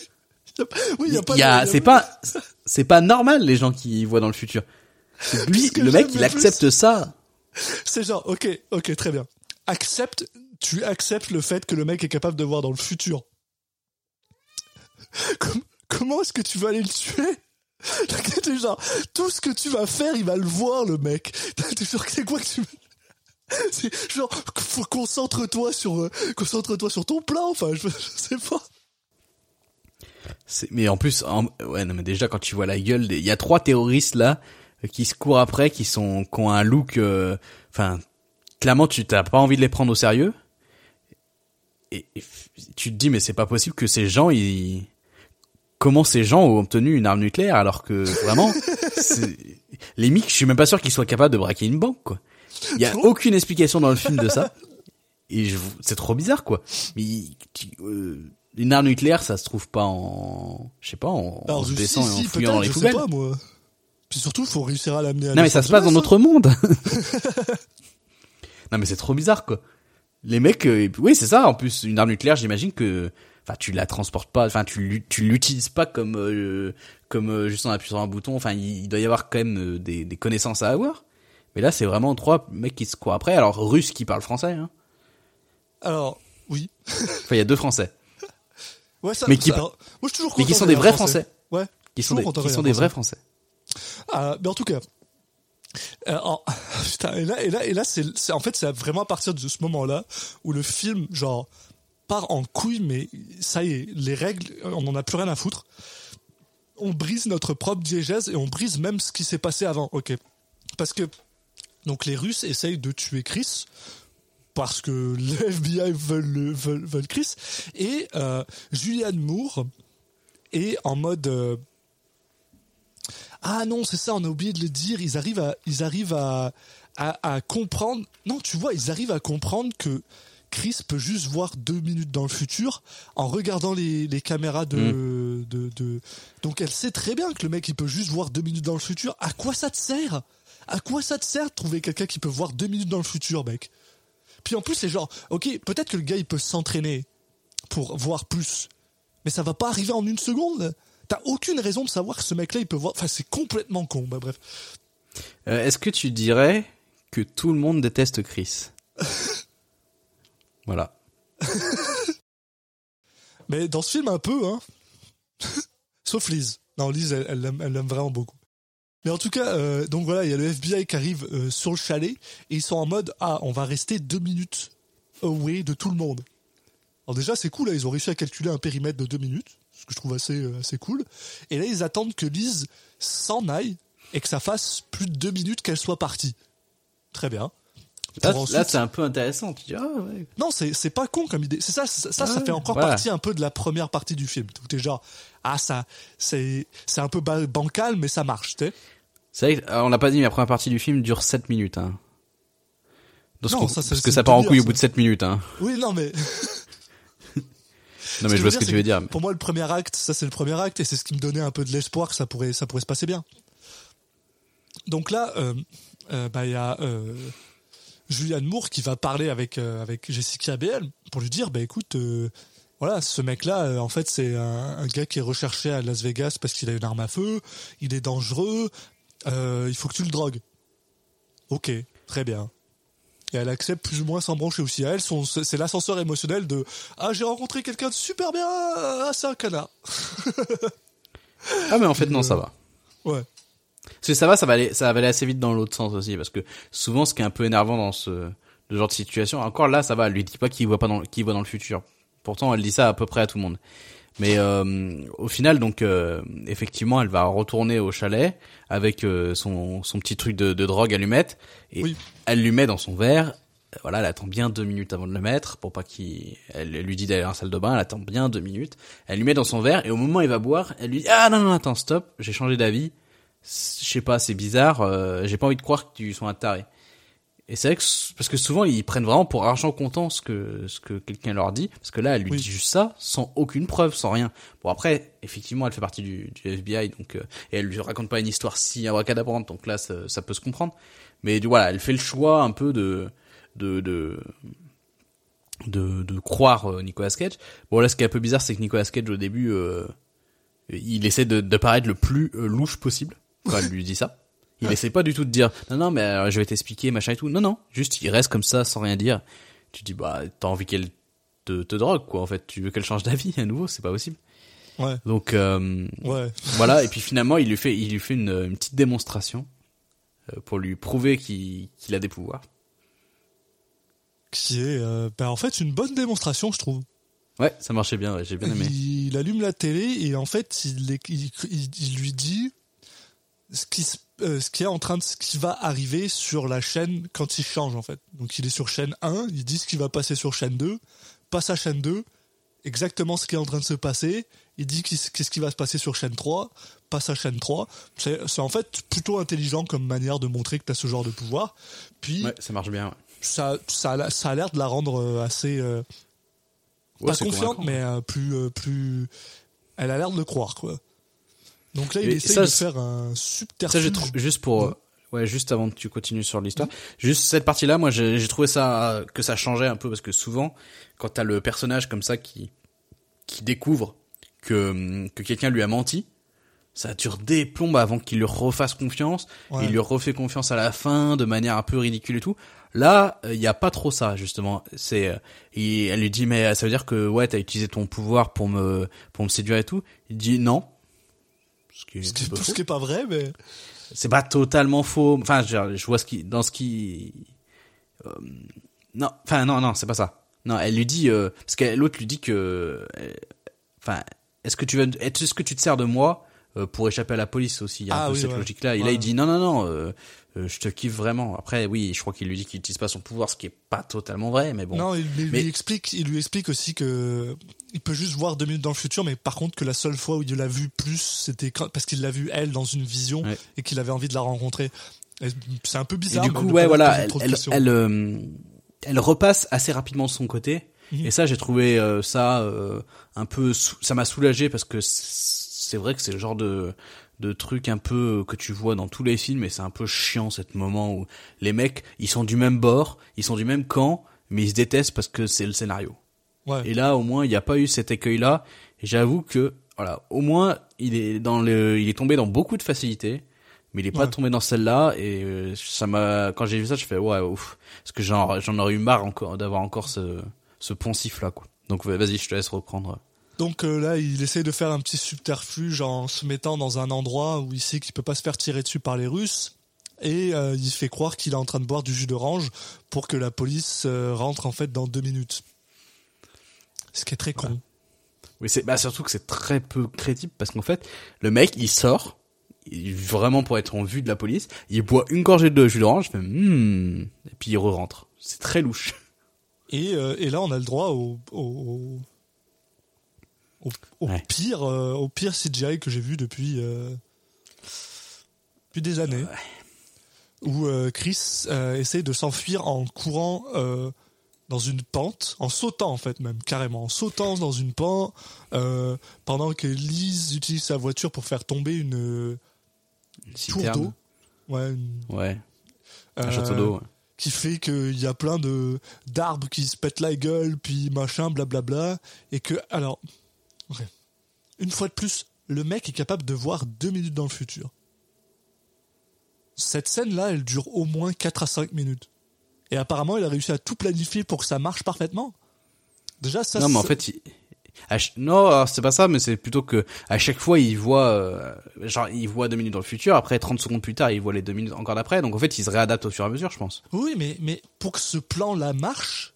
y a pas- oui y a pas Il y a, de- c'est pas, c'est pas normal les gens qui voient dans le futur. Lui, le mec, il accepte ça. C'est genre, ok, ok, très bien. Accepte, tu acceptes le fait que le mec est capable de voir dans le futur. Com- comment est-ce que tu vas aller le tuer? Genre, tout ce que tu vas faire, il va le voir, le mec. T'es genre, c'est quoi que tu c'est genre, concentre-toi sur, euh, concentre-toi sur ton plan. Enfin, je, je sais pas. Mais en plus, en- ouais, non, mais déjà quand tu vois la gueule, il y a trois terroristes là qui se courent après, qui sont, qui ont un look, euh, enfin, clairement tu t'as pas envie de les prendre au sérieux. Et, et tu te dis mais c'est pas possible que ces gens, ils, comment ces gens ont obtenu une arme nucléaire alors que vraiment, les mecs, je suis même pas sûr qu'ils soient capables de braquer une banque quoi. Il y a aucune explication dans le film de ça. Et je, c'est trop bizarre quoi. Mais tu- euh, une arme nucléaire, ça se trouve pas en, je sais pas, en, en se si, et en si, fouillant dans les je poubelles. sais pas, moi. Puis surtout, faut réussir à l'amener à Non mais ça se passe dans notre monde. non mais c'est trop bizarre quoi. Les mecs, euh, oui c'est ça. En plus une arme nucléaire, j'imagine que, enfin tu la transportes pas, enfin tu tu l'utilises pas comme euh, comme euh, juste en appuyant sur un bouton. Enfin il, il doit y avoir quand même euh, des, des connaissances à avoir. Mais là c'est vraiment trois mecs qui se courent après. Alors russes qui parlent français. Hein. Alors, oui. Enfin il y a deux français Ouais, ça, Mais qui- ça- moi, je suis toujours mais qui sont des vrais en français. Ouais. qui sont des, qui sont des français. vrais français. Ah, mais en tout cas. euh, putain, et là, et là, et là, c'est, c'est- en fait, c'est vraiment à partir de ce moment-là où le film, genre, part en couille, mais ça y est, les règles, on n'en a plus rien à foutre. On brise notre propre diégèse et on brise même ce qui s'est passé avant, ok. Parce que, donc, les Russes essayent de tuer Chris parce que le FBI veulent, le- veulent, Chris. Et euh, Julianne Moore est en mode. euh, ah non, c'est ça, on a oublié de le dire. Ils arrivent à, ils arrivent à, à comprendre. Non, tu vois, ils arrivent à comprendre que Chris peut juste voir deux minutes dans le futur en regardant les, les caméras de, de, de. Donc elle sait très bien que le mec il peut juste voir deux minutes dans le futur. À quoi ça te sert? À quoi ça te sert de trouver quelqu'un qui peut voir deux minutes dans le futur, mec? Puis en plus, c'est genre, ok, peut-être que le gars il peut s'entraîner pour voir plus, mais ça va pas arriver en une seconde. T'as aucune raison de savoir que ce mec-là il peut voir. Enfin, c'est complètement con. Bah bref. Euh, Est-ce que tu dirais que tout le monde déteste Chris? Voilà. Mais dans ce film, un peu, hein. Sauf Liz. Non, Liz, elle elle elle l'aime vraiment beaucoup. Mais en tout cas, euh, donc voilà, il y a le FBI qui arrive euh, sur le chalet et ils sont en mode ah, on va rester deux minutes away de tout le monde. Alors déjà, c'est cool, là, ils ont réussi à calculer un périmètre de deux minutes, ce que je trouve assez euh, assez cool. Et là, ils attendent que Liz s'en aille et que ça fasse plus de deux minutes qu'elle soit partie. Très bien. Là, c'est un peu intéressant. Tu dis, ah ouais. non, c'est c'est pas con comme idée. C'est ça, ça, ça, ça Ouais, fait encore voilà. partie un peu de la première partie du film. Où t'es genre, ah ça, c'est c'est un peu ba- bancal, mais ça marche, tu sais. C'est vrai, euh, on l'a pas dit, mais la première partie du film dure 7 minutes. Hein. Parce, Non, ça, parce c'est que ça part en couille au bout de 7 minutes. Hein. Oui, non mais. Non mais je vois ce que tu veux dire. Pour moi, le premier acte, ça c'est le premier acte, et c'est ce qui me donnait un peu de l'espoir que ça pourrait, ça pourrait se passer bien. Donc là, euh, euh, bah il y a euh, Julianne Moore qui va parler avec euh, avec Jessica Biel pour lui dire, bah écoute, euh, voilà, ce mec-là, euh, en fait, c'est un, un gars qui est recherché à Las Vegas parce qu'il a une arme à feu, il est dangereux, il faut que tu le drogues. Ok, très bien. Et elle accepte plus ou moins sans brancher aussi. À elle, c'est l'ascenseur émotionnel de Ah, j'ai rencontré quelqu'un de super bien, ah, c'est un canard. Ah mais en fait non, ça va. Ouais. Parce que ça va, ça va aller, ça va aller assez vite dans l'autre sens aussi, parce que souvent, ce qui est un peu énervant dans ce, ce genre de situation, encore là, ça va, elle lui dit pas qu'il voit pas dans, qu'il voit dans le futur. Pourtant, elle dit ça à peu près à tout le monde. Mais euh, au final, donc, euh, effectivement, elle va retourner au chalet avec euh, son, son petit truc de, de drogue allumette, et Oui. elle lui met dans son verre. Voilà, elle attend bien deux minutes avant de le mettre pour pas qu'il. Elle lui dit d'aller en salle de bain. Elle attend bien deux minutes. Elle lui met dans son verre et au moment où il va boire, elle lui dit ah non non attends stop, j'ai changé d'avis je sais pas, c'est bizarre, euh, j'ai pas envie de croire que tu sois un taré. Et c'est vrai que, parce que souvent, ils prennent vraiment pour argent comptant ce que, ce que quelqu'un leur dit, parce que là, elle lui Oui. dit juste ça, sans aucune preuve, sans rien. Bon, après, effectivement, elle fait partie du, du FBI, donc, euh, et elle lui raconte pas une histoire si abracadabrante, donc là, ça, ça peut se comprendre. Mais du- voilà, elle fait le choix un peu de, de, de, de, de croire euh, Nicolas Cage. Bon, là, ce qui est un peu bizarre, c'est que Nicolas Cage, au début, euh, il essaie de, de paraître le plus euh, louche possible quand elle lui dit ça. Il essaie pas du tout de dire non non mais alors, je vais t'expliquer machin et tout. Non non, juste il reste comme ça sans rien dire. Tu dis bah t'as envie qu'elle te, te drogue quoi en fait. Tu veux qu'elle change d'avis à nouveau, c'est pas possible. Ouais, Donc euh, ouais. voilà et puis finalement il lui fait il lui fait une, une petite démonstration euh, pour lui prouver qu'il a des pouvoirs. Qui est, euh, bah, en fait, une bonne démonstration, je trouve. Ouais, ça marchait bien, ouais, j'ai bien aimé. Il, il allume la télé et en fait, il- il lui dit ce qui, se- euh, ce qui est en train de, ce qui va arriver sur la chaîne quand il change, en fait. Donc, il est sur chaîne 1, il dit ce qui va passer sur chaîne 2, passe à chaîne 2, exactement ce qui est en train de se passer, il dit qu'est-ce qui va se passer sur chaîne 3, passe à chaîne 3. C'est en fait plutôt intelligent comme manière de montrer que tu as ce genre de pouvoir. Puis, Ouais, ça marche bien. Ouais. ça, ça, a la- ça a l'air de la rendre euh, assez euh, Ouais, pas confiante, mais euh, plus, plus. Elle a l'air de le croire, quoi. Donc là, il Et ça, de faire un Ça, subterfuge. j'ai trouvé, juste pour, euh, ouais, juste avant que tu continues sur l'histoire, juste cette partie-là, moi, j'ai trouvé ça, euh, que ça changeait un peu parce que souvent, quand t'as le personnage comme ça qui, qui découvre que, que quelqu'un lui a menti, ça dure des plombes avant qu'il lui refasse confiance. Ouais. Il lui refait confiance à la fin de manière un peu ridicule et tout. Là, il y a pas trop ça justement. C'est, euh, elle lui dit mais ça veut dire que ouais t'as utilisé ton pouvoir pour me pour me séduire et tout. Il dit non. Ce qui est Ce qui, peu ce faux qui est pas vrai, mais. c'est pas totalement faux. Enfin, je, je vois ce qui, dans ce qui, euh, non, enfin non, non, c'est pas ça. Non, elle lui dit, euh, parce que l'autre lui dit que, euh, enfin, est-ce que tu veux, est-ce que tu te sers de moi euh, pour échapper à la police aussi Il y a Ah un peu oui, cette ouais. logique-là. Et là, Ouais. il dit non, non, non, euh, je te kiffe vraiment. Après, oui, je crois qu'il lui dit qu'il utilise pas son pouvoir, ce qui est pas totalement vrai, mais bon. Non, il, il Mais- lui explique, il lui explique aussi que il peut juste voir deux minutes dans le futur, mais par contre que la seule fois où il l'a vu plus, c'était parce qu'il l'a vu elle dans une vision Ouais. et qu'il avait envie de la rencontrer. Et C'est un peu Et bizarre. du mais coup, ouais, voilà, elle, euh, elle repasse assez rapidement de son côté. Mhm. Et ça, j'ai trouvé euh, ça un peu, ça m'a soulagé parce que c'est vrai que c'est le genre de de truc un peu que tu vois dans tous les films et c'est un peu chiant cet moment où les mecs ils sont du même bord, ils sont du même camp, mais ils se détestent parce que c'est le scénario. Ouais. Et là, au moins, il n'y a pas eu cet écueil-là. Et j'avoue que, voilà, au moins, il est dans le, il est tombé dans beaucoup de facilité, mais il est pas Ouais. tombé dans celle-là. Et euh, ça m'a, quand j'ai vu ça, je fais ouais, ouf, parce que j'en, j'en aurais eu marre encore d'avoir encore ce, ce poncif là, quoi. Donc vas-y, je te laisse reprendre. Donc euh, là, il essaye de faire un petit subterfuge en se mettant dans un endroit où il sait qu'il peut pas se faire tirer dessus par les Russes. Et euh, il fait croire qu'il est en train de boire du jus d'orange pour que la police euh, rentre en fait dans deux minutes. Ce qui est très con. Oui, c'est bah surtout que c'est très peu crédible parce qu'en fait, le mec, il sort, il- vraiment pour être en vue de la police, il boit une gorgée de jus d'orange, hmm, et puis il re-rentre. C'est très louche. Et, et là, on a le droit au, au, au, au Ouais. pire, euh, au pire CGI que j'ai vu depuis, euh, depuis des années. Où euh, Chris euh, essaye de s'enfuir en courant euh, dans une pente, en sautant en fait même, carrément, en sautant dans une pente, euh, pendant que Lise utilise sa voiture pour faire tomber une euh, Une tour d'eau. Ouais, une- Ouais, un euh, château d'eau. qui fait qu'il y a plein de d'arbres qui se pètent la gueule, puis machin, blablabla, et que alors, une fois de plus, le mec est capable de voir deux minutes dans le futur. Cette scène-là, elle dure au moins 4 à 5 minutes. Et apparemment, il a réussi à tout planifier pour que ça marche parfaitement. Déjà, ça non, mais en fait, il- ch- non, c'est pas ça, mais c'est plutôt que à chaque fois, il voit, euh, genre, il voit deux minutes dans le futur. Après, 30 secondes plus tard, il voit les deux minutes encore d'après. Donc en fait, il se réadapte au fur et à mesure, je pense. Oui, mais, mais pour que ce plan-là marche,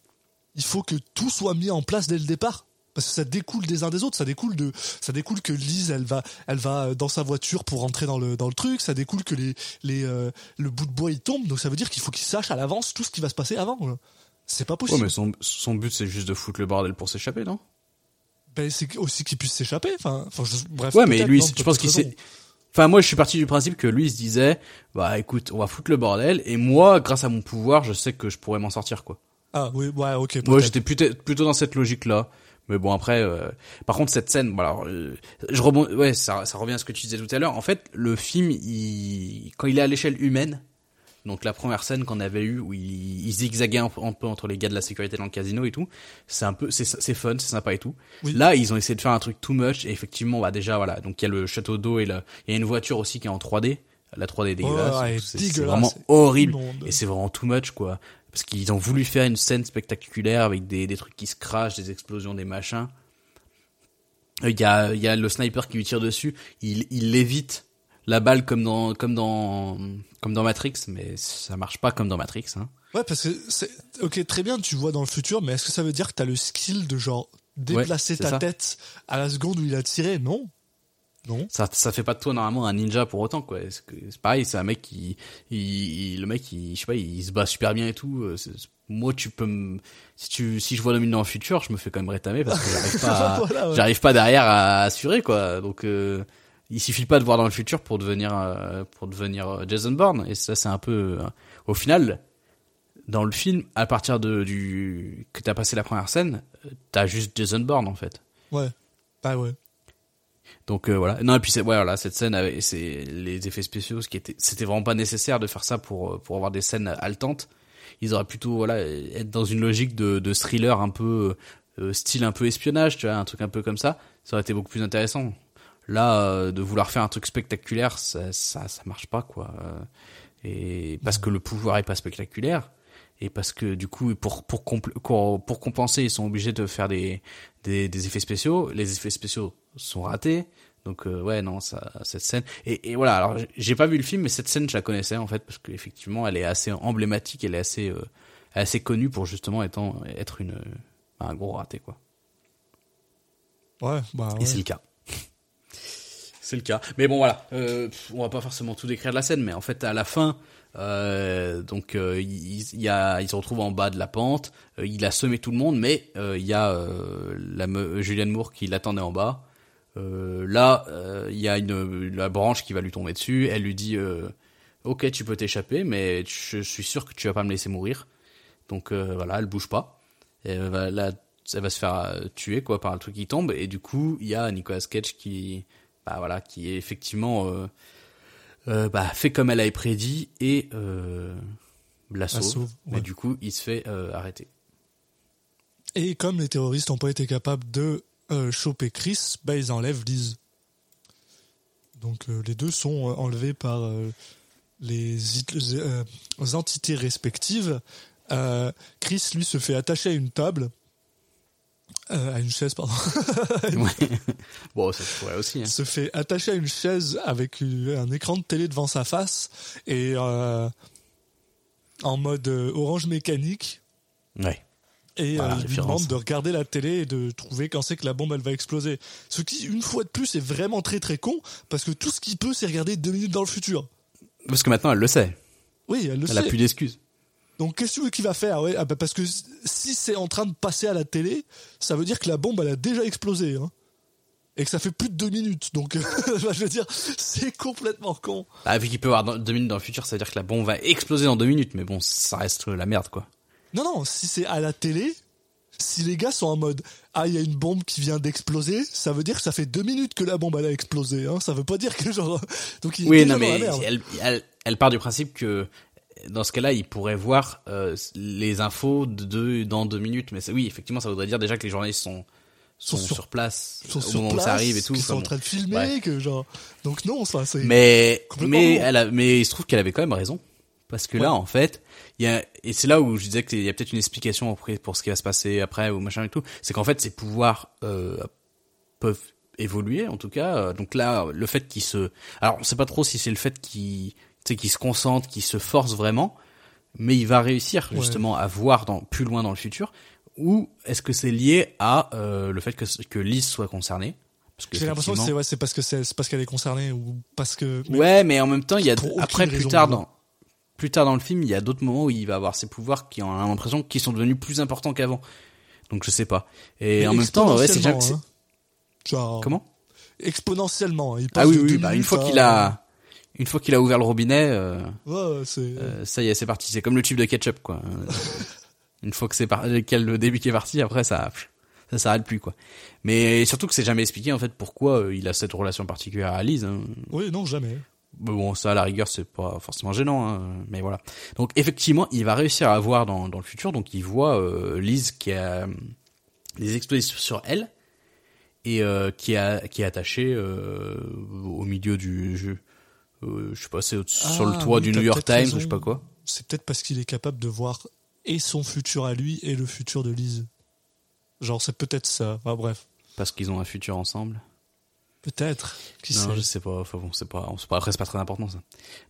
il faut que tout soit mis en place dès le départ. Parce que ça découle des uns des autres, ça découle de, ça découle que Lise, elle va, elle va dans sa voiture pour rentrer dans le, dans le truc, ça découle que les, les, euh, le bout de bois il tombe, donc ça veut dire qu'il faut qu'il sache à l'avance tout ce qui va se passer avant. C'est pas Ouais, possible. mais son, son but, c'est juste de foutre le bordel pour s'échapper, non? Ben, c'est aussi qu'il puisse s'échapper. Enfin, enfin, je- bref. Ouais, mais lui, non, je pense qu'il s'est. Enfin, moi, je suis parti du principe que lui, il se disait, bah, écoute, on va foutre le bordel, et moi, grâce à mon pouvoir, je sais que je pourrais m'en sortir, quoi. Ah oui, ouais, ok. Moi, j'étais plutôt, plutôt dans cette logique-là. Mais bon, après, euh, par contre, cette scène, bon, alors, euh, je rebond, ouais, ça, ça revient à ce que tu disais tout à l'heure. En fait, le film, il, quand il est à l'échelle humaine, donc la première scène qu'on avait eue où il, il zigzaguait un, peu- un peu entre les gars de la sécurité dans le casino et tout, c'est un peu, c'est, c'est fun, c'est sympa et tout. Oui. Là, ils ont essayé de faire un truc too much et effectivement, bah déjà, voilà, donc il y a le château d'eau et il y a une voiture aussi qui est en 3D. La 3D est dégueulasse. ouais, c'est, vraiment horrible. immonde. Et c'est vraiment too much, quoi. Parce qu'ils ont voulu faire une scène spectaculaire avec des, des trucs qui se crachent, des explosions, des machins. Euh, Il y a, il y a le sniper qui lui tire dessus. Il, il évite la balle comme dans, comme dans, comme dans Matrix, mais ça marche pas comme dans Matrix, hein. Ouais, parce que c'est ok, très bien, tu vois dans le futur, mais est-ce que ça veut dire que t'as le skill de genre déplacer ta ça. tête à la seconde où il a tiré? Non, non. Ça, ça fait pas de toi normalement un ninja pour autant, quoi. C'est pareil, c'est un mec qui, il, il- le mec, il, je sais pas, il se bat super bien et tout. euh, moi, tu peux me, si tu, si je vois Dominique dans le futur, je me fais quand même rétamer parce que j'arrive pas, à- Voilà, ouais. j'arrive pas derrière à assurer, quoi. Donc, euh, il suffit pas de voir dans le futur pour devenir, euh, pour devenir euh, Jason Bourne. Et ça, c'est un peu, euh, au final, dans le film, à partir de, du, que t'as passé la première scène, t'as juste Jason Bourne, en fait. Ouais. Bah ouais. Donc euh, voilà. Non et puis c'est ouais, voilà cette scène avec c'est les effets spéciaux ce qui était c'était vraiment pas nécessaire de faire ça pour euh, pour avoir des scènes haletantes. Ils auraient plutôt voilà être dans une logique de, de thriller un peu euh, style un peu espionnage, tu vois, un truc un peu comme ça. Ça aurait été beaucoup plus intéressant. Là euh, de vouloir faire un truc spectaculaire, ça ça, ça marche pas quoi. Euh, Et parce que le pouvoir est pas spectaculaire et parce que du coup pour pour pour, pour compenser ils sont obligés de faire des, des des effets spéciaux les effets spéciaux sont ratés donc euh, ouais non ça cette scène et, et voilà alors j'ai pas vu le film mais cette scène je la connaissais en fait parce que effectivement elle est assez emblématique elle est assez euh, assez connue pour justement étant être une un gros raté quoi Ouais, bah et c'est le cas. C'est le cas. Mais bon, voilà. Euh, on va pas forcément tout décrire de la scène, mais en fait, à la fin, euh, donc euh, il, y a, il se retrouve en bas de la pente. euh, il a semé tout le monde, mais euh, il y a euh, la Julianne Moore qui l'attendait en bas. Euh, là, il y a une la branche qui va lui tomber dessus. Elle lui dit "Ok, tu peux t'échapper, mais je suis sûr que tu vas pas me laisser mourir." Donc voilà, elle bouge pas. Elle va, là, elle va se faire tuer quoi par le truc qui tombe. Et du coup, il y a Nicolas Cage qui, bah voilà, qui est effectivement euh, bah, fait comme elle avait prédit et euh, la sauve. ouais. du coup, il se fait euh, arrêter. Et comme les terroristes n'ont pas été capables de euh, choper Chris, bah, ils enlèvent Liz. Donc les deux sont enlevés par les, les, entités respectives. Chris, lui, se fait attacher à une table. Euh, à une chaise, pardon. Ouais. bon, ça se pourrait aussi. Hein. se fait attacher à une chaise avec une- un écran de télé devant sa face et euh, en mode euh, orange mécanique. Ouais. Et Voilà, euh, il lui demande de regarder la télé et de trouver quand c'est que la bombe elle va exploser. Ce qui, une fois de plus, est vraiment très très con parce que tout ce qu'il peut, c'est regarder deux minutes dans le futur. Parce que maintenant, elle le sait. Oui, elle le Elle a sait. plus d'excuses. Donc qu'est-ce que tu veux qu'il va faire? Ouais, ah bah, Parce que si c'est en train de passer à la télé, ça veut dire que la bombe elle a déjà explosé. Hein. Et que ça fait plus de deux minutes. Donc je veux dire, c'est complètement con. Ah, vu qu'il peut avoir dans- deux minutes dans le futur, ça veut dire que la bombe va exploser dans deux minutes. Mais bon, ça reste la merde, quoi. Non, non, si c'est à la télé, si les gars sont en mode Ah, il y a une bombe qui vient d'exploser, ça veut dire que ça fait deux minutes que la bombe elle a explosé. Hein. Ça veut pas dire que genre. Donc il Oui, non, dans la mais merde. elle, elle, elle part du principe que dans ce cas-là, il pourrait voir euh, les infos de deux, dans deux minutes. Mais oui, effectivement, ça voudrait dire déjà que les journalistes sont, sont, Sont sur- sur, place Ils sont au sur moment où ça arrive et tout. qu'ils Enfin, sont en train de filmer, Ouais. que genre. Donc non, ça c'est. Mais, mais, elle a, mais il se trouve qu'elle avait quand même raison. Parce que là, en fait, il y a, et c'est là où je disais qu'il y a peut-être une explication après pour ce qui va se passer après ou machin et tout. C'est qu'en fait, ses pouvoirs, euh, peuvent évoluer, en tout cas. Euh, Donc là, le fait qu'il se, alors on sait pas trop si c'est le fait qu'il, tu sais, qu'il se concentre, qu'il se force vraiment, mais il va réussir Ouais. justement à voir dans, plus loin dans le futur. Ou est-ce que c'est lié à euh, le fait que, que Liz soit concernée? Parce que J'ai l'impression que c'est ouais, c'est parce que c'est parce qu'elle est concernée ou parce que. mais- Ouais, mais en même temps, il y a après plus tard dans plus tard dans le film, il y a d'autres moments où il va avoir ses pouvoirs qui ont l'impression qu'ils sont devenus plus importants qu'avant. Donc je sais pas. Et mais en même temps, ouais, c'est hein. Comment? Exponentiellement. Il passe Ah oui de oui, bah une fois qu'il a une fois qu'il a ouvert le robinet, euh, Ouais, euh, ça y est, c'est parti. C'est comme le tube de ketchup quoi. Une fois que c'est par... le début qui est parti, après ça ça s'arrête plus quoi. Mais surtout que c'est jamais expliqué en fait pourquoi euh, il a cette relation particulière à Lise. Hein. Oui, non, jamais. Mais bon, ça, à la rigueur, c'est pas forcément gênant, hein, mais voilà. Donc, effectivement, il va réussir à voir dans, dans le futur. Donc, il voit euh, Lise qui a des explosifs sur elle et euh, qui, a, qui est attachée euh, au milieu du jeu. Euh, je sais pas, c'est au- sur le Ah, toit oui, du New York Times raison. ou je sais pas quoi. C'est peut-être parce qu'il est capable de voir et son futur à lui et le futur de Lise. Genre, c'est peut-être ça. Enfin, bref. Parce qu'ils ont un futur ensemble. Peut-être. Qui non, sait je sais pas. Enfin bon, c'est pas, c'est pas, après, c'est pas très important ça.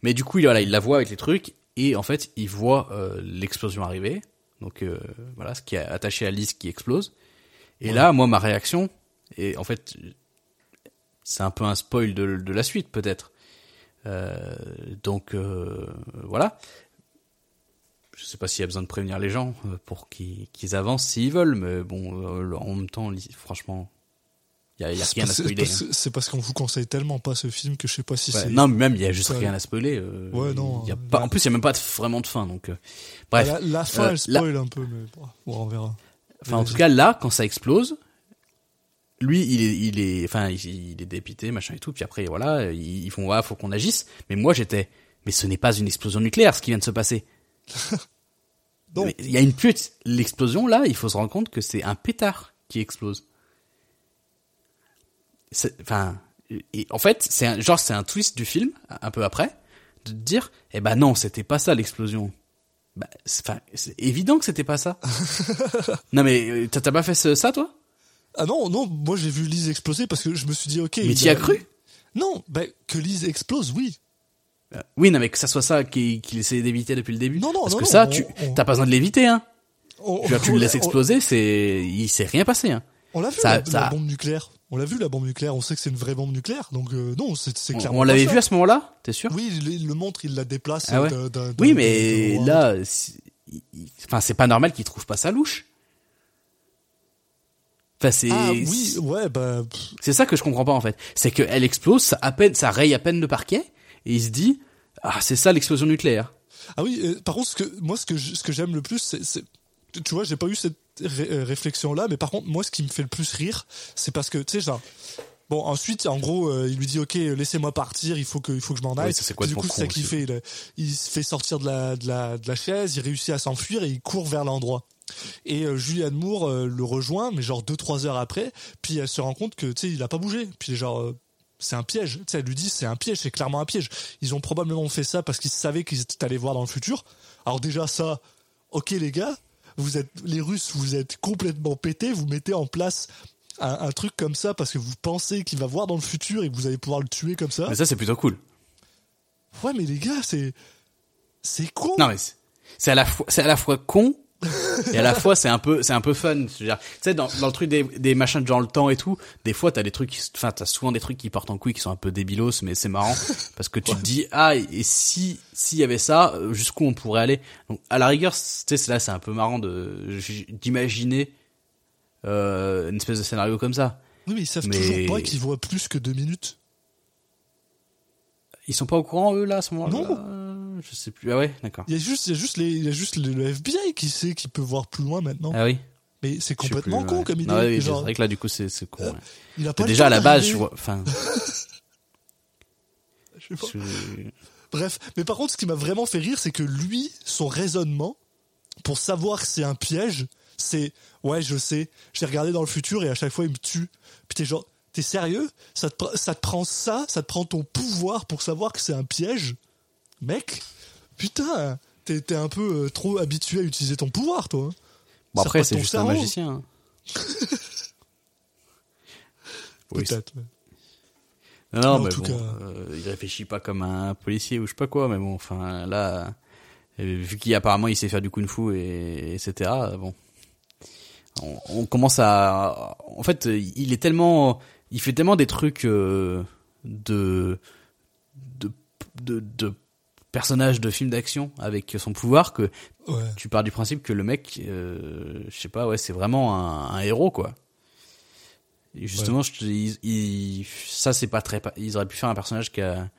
Mais du coup, il, voilà, il la voit avec les trucs et en fait, il voit euh, l'explosion arriver. Donc euh, voilà, ce qui est attaché à Lise qui explose. Et là, moi, ma réaction, et en fait, c'est un peu un spoil de, de la suite peut-être. Euh, donc euh, voilà. Je sais pas s'il y a besoin de prévenir les gens euh, pour qu'ils avancent s'ils veulent, mais bon, en même temps, franchement, il y a, rien à spoiler. hein. C'est parce qu'on vous conseille tellement pas ce film que je sais pas si Ouais, c'est. non, mais même il y a juste rien à spoiler. euh, Ouais, non, Y a pas, en plus, il y a même pas de- vraiment de fin, donc. euh, bref. La, la fin, Euh, elle spoil un peu, mais bon, on verra. Enfin, en tout cas, là, quand ça explose, lui, il est, il est, enfin, il, est dépité, machin et tout. Puis après, voilà, ils, font, ouais, faut qu'on agisse. Mais moi, j'étais, mais ce n'est pas une explosion nucléaire, ce qui vient de se passer. Donc, Il y a une pute. L'explosion, là, il faut se rendre compte que c'est un pétard qui explose. Enfin, et en fait, c'est un, genre, c'est un twist du film, un peu après, de te dire, eh ben non, c'était pas ça l'explosion. Bah, c'est- évident que c'était pas ça. non mais euh, t'as pas fait ce- ça toi? Ah non, non, moi j'ai vu Lise exploser parce que je me suis dit, ok. Mais t'y a- as cru? Non, bah, que Lise explose, oui. Euh, Oui, non mais que ça soit ça qu'il qu'il essayait d'éviter depuis le début. Non, non, Parce non, que non, ça, on- tu on- t'as pas besoin de l'éviter, hein. On, Tu, vois, tu le l'a- laisses exploser, c'est il s'est rien passé, hein. On, l'a vu, Ça- la, ça- la bombe nucléaire. On l'a vu, la bombe nucléaire. On sait que c'est une vraie bombe nucléaire. Donc, euh, non, c'est clairement. on l'avait vu à ce moment-là, t'es sûr? Oui, il, il le montre, il la déplace. Ah ouais Oui, mais là, enfin, c'est pas normal qu'il trouve pas ça louche. Enfin, c'est Ah oui, ouais, bah. c'est ça que je comprends pas en fait. C'est qu'elle explose, ça à peine, ça raye à peine le parquet, et il se dit, ah, c'est ça l'explosion nucléaire. Ah oui, euh, par contre, ce que, moi, ce que je- ce que j'aime le plus, c'est. c'est- Tu vois, j'ai pas eu cette ré- euh, réflexion-là, mais par contre, moi, ce qui me fait le plus rire, c'est parce que, tu sais, genre. Bon, ensuite, en gros, euh, il lui dit, ok, laissez-moi partir, il faut que, il faut que je m'en aille. Ça, Puis du coup, c'est ça qu'il fait. Il, il se fait sortir de la, de la, de la chaise, il réussit à s'enfuir et il court vers l'endroit. Et euh, Julianne Moore euh, le rejoint, mais genre deux trois heures après, puis elle se rend compte que tu sais il a pas bougé. Puis genre c'est un piège. Tu sais, elle lui dit c'est un piège, c'est clairement un piège. Ils ont probablement fait ça parce qu'ils savaient qu'ils étaient allés voir dans le futur. Alors déjà ça, ok les gars, vous êtes les Russes, vous êtes complètement pétés, vous mettez en place un, un truc comme ça parce que vous pensez qu'il va voir dans le futur et que vous allez pouvoir le tuer comme ça. Mais ça, c'est plutôt cool. Ouais mais les gars c'est c'est con. Non, mais c'est- à la fois, c'est à la fois con. et à la fois c'est un peu c'est un peu fun tu sais dans, dans le truc des, des machins de genre le temps et tout des fois t'as des trucs enfin t'as souvent des trucs qui partent en couille qui sont un peu débilos mais c'est marrant parce que tu te dis ah et si s'il y avait ça euh, jusqu'où on pourrait aller? Donc à la rigueur tu sais là c'est un peu marrant de d'imaginer euh, une espèce de scénario comme ça Oui mais ils savent Mais- toujours pas qu'ils voient plus que deux minutes. ils sont pas au courant eux là à ce moment-là? Non. Euh, je sais plus ah ouais d'accord Il y a juste, il y a juste les, il y a juste le, le FBI qui sait qu'il peut voir plus loin maintenant. ah oui Mais c'est complètement plus, con ouais. comme idée. Oui, c'est Genre, vrai que là du coup c'est c'est con ouais. il a pas déjà à la base je vois enfin Je sais pas. je- Bref, mais par contre, ce qui m'a vraiment fait rire, c'est que lui, son raisonnement, pour savoir que c'est un piège, c'est ouais, je sais, j'ai regardé dans le futur et à chaque fois il me tue. Puis t'es genre, t'es sérieux? Ça te, ça te prend ça, ça te prend ton pouvoir pour savoir que c'est un piège, mec. Putain, t'es t'es un peu euh, trop habitué à utiliser ton pouvoir, toi. hein. Bon après c'est juste un magicien. hein. Oui, Peut-être. Non, non, En mais tout bon, cas- euh, il réfléchit pas comme un policier ou je sais pas quoi, mais bon, enfin là, euh, vu qu'apparemment il sait faire du kung-fu et etc. euh, Bon, on, on commence à, en fait, il est tellement, il fait tellement des trucs euh, de, de, de, de personnages de films d'action avec son pouvoir que Ouais. tu pars du principe que le mec, euh, je sais pas, ouais, c'est vraiment un, un héros, quoi. Et justement, je te- il- il- ça c'est pas très, ils auraient pu faire un personnage qui a,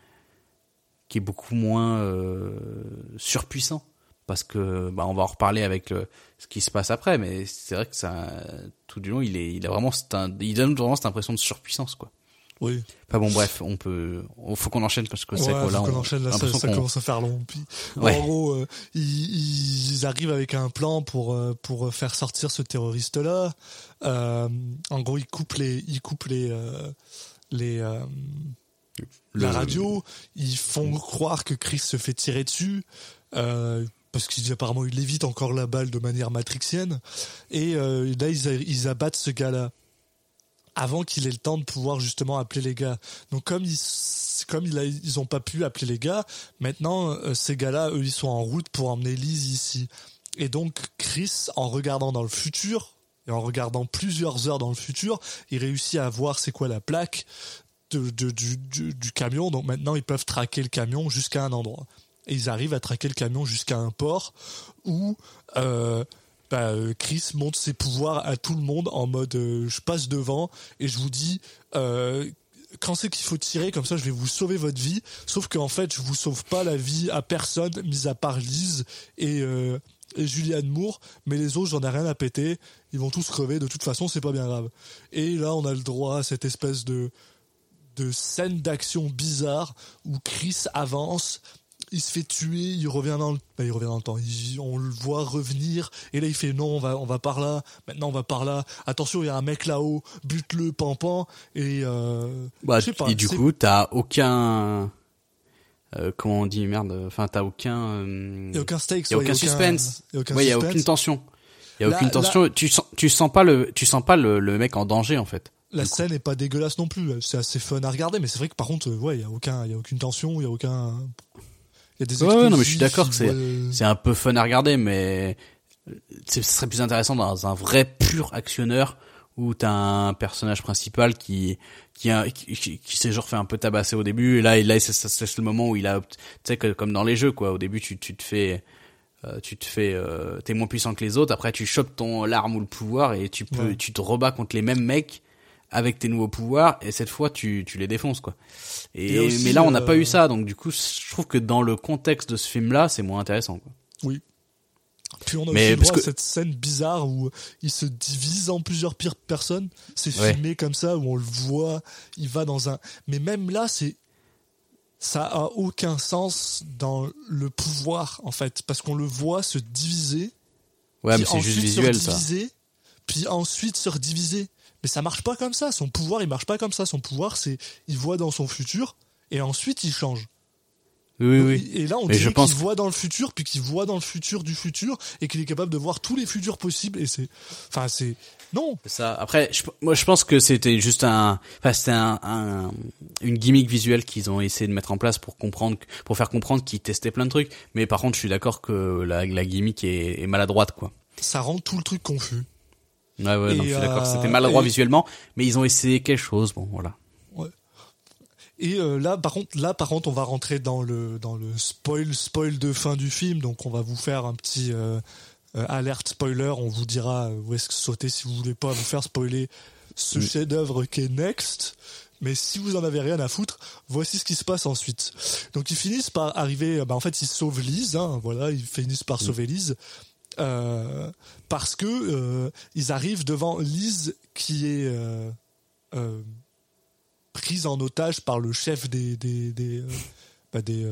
qui est beaucoup moins euh, surpuissant, parce que, bah, on va en reparler avec le, ce qui se passe après, mais c'est vrai que ça, tout du long, il est, il a vraiment, il donne vraiment cette impression de surpuissance, quoi. Oui. Enfin bon, bref, on peut, on, faut qu'on enchaîne parce que c'est quoi là, faut qu'on on, enchaîne là, ça, ça commence à faire long. Puis, Ouais. En gros, euh, ils, ils arrivent avec un plan pour euh, pour faire sortir ce terroriste là. en gros, ils coupent les ils coupent les euh, les euh, la radio. Ils font croire que Chris se fait tirer dessus. Euh, parce qu'ils apparemment il évite encore la balle de manière matrixienne et euh, là ils, abattent ce gars-là avant qu'il ait le temps de pouvoir justement appeler les gars. Donc comme ils comme ils ont pas pu appeler les gars, maintenant euh, ces gars-là eux ils sont en route pour emmener Lise ici. Et donc Chris en regardant dans le futur et en regardant plusieurs heures dans le futur, il réussit à voir c'est quoi la plaque du camion. Donc maintenant ils peuvent traquer le camion jusqu'à un endroit. Et ils arrivent à traquer le camion jusqu'à un port où euh, bah, euh, Chris montre ses pouvoirs à tout le monde en mode euh, je passe devant et je vous dis quand c'est qu'il faut tirer comme ça je vais vous sauver votre vie. Sauf qu'en fait je vous sauve pas la vie à personne mis à part Lise et, et Julianne Moore. Mais les autres j'en ai rien à péter. Ils vont tous crever. De toute façon c'est pas bien grave. Et là on a le droit à cette espèce de de scène d'action bizarre où Chris avance il se fait tuer, il revient dans le, bah, il revient dans le temps. Il- on le voit revenir et là il fait non, on va, on va par là. Maintenant on va par là. Attention, il y a un mec là-haut, bute-le, pampan et euh, Bah, je sais pas. et du coup, t'as aucun, euh, comment on dit merde, enfin t'as aucun, euh, y a aucun stakes, y a ouais, aucun suspense. y a aucun ouais, y a aucune tension. Y a Là- aucune tension. Tu sens, tu sens pas le, tu sens pas le, le mec en danger en fait. La scène est pas dégueulasse non plus. C'est assez fun à regarder, mais c'est vrai que par contre, euh, ouais, il y a aucun, il y a aucune tension, il y a aucun, il y a des Ouais, ouais, non, mais je suis d'accord que c'est- ouais. C'est un peu fun à regarder, mais ce serait plus intéressant dans un vrai pur actionneur où t'as un personnage principal qui qui, a, qui, qui, qui s'est genre fait un peu tabasser au début et là il là c'est le moment où il a tu sais que comme dans les jeux quoi au début tu tu te fais euh, tu te fais euh, t'es moins puissant que les autres après tu chopes ton l'arme ou le pouvoir et tu peux Ouais. tu te rebats contre les mêmes mecs avec tes nouveaux pouvoirs et cette fois tu tu les défonces quoi et, aussi, mais là on n'a euh, pas eu ça donc du coup je trouve que dans le contexte de ce film là c'est moins intéressant quoi. Puis on a Mais aussi droit que- à cette scène bizarre où il se divise en plusieurs pires personnes. C'est Ouais. filmé comme ça où on le voit, il va dans un. Mais même là, c'est ça a aucun sens dans le pouvoir en fait, parce qu'on le voit se diviser. Ouais, mais c'est juste visuel, ça. Puis ensuite se rediviser. Mais ça marche pas comme ça. Son pouvoir, il marche pas comme ça. Son pouvoir, c'est il voit dans son futur et ensuite il change. Oui, oui. Et là, on Mais dirait pense qu'il voit dans le futur, puis qu'il voit dans le futur du futur, et qu'il est capable de voir tous les futurs possibles. Et c'est, enfin, c'est non. Ça. Après, je, moi, je pense que c'était juste un, enfin, c'était un, un- une gimmick visuelle qu'ils ont essayé de mettre en place pour comprendre, pour faire comprendre qu'ils testaient plein de trucs. Mais par contre, je suis d'accord que la, la gimmick est, est maladroite, quoi. Ça rend tout le truc confus. Ouais, ouais, non, je suis d'accord. euh, C'était maladroit et- visuellement, mais ils ont essayé quelque chose. Bon, voilà. Et euh, là, par contre, là, par contre, on va rentrer dans le dans le spoil, spoil de fin du film. Donc, on va vous faire un petit euh, euh, alerte spoiler. On vous dira où est-ce que sauter si vous voulez pas vous faire spoiler ce chef-d'œuvre qui est Next. Mais si vous en avez rien à foutre, voici ce qui se passe ensuite. Donc, ils finissent par arriver. euh, Bah, en fait, ils sauvent Lise. Hein, voilà, ils finissent par sauver Lise. Euh, parce que euh, ils arrivent devant Lise qui est euh, prise en otage par le chef des des des, bah, des,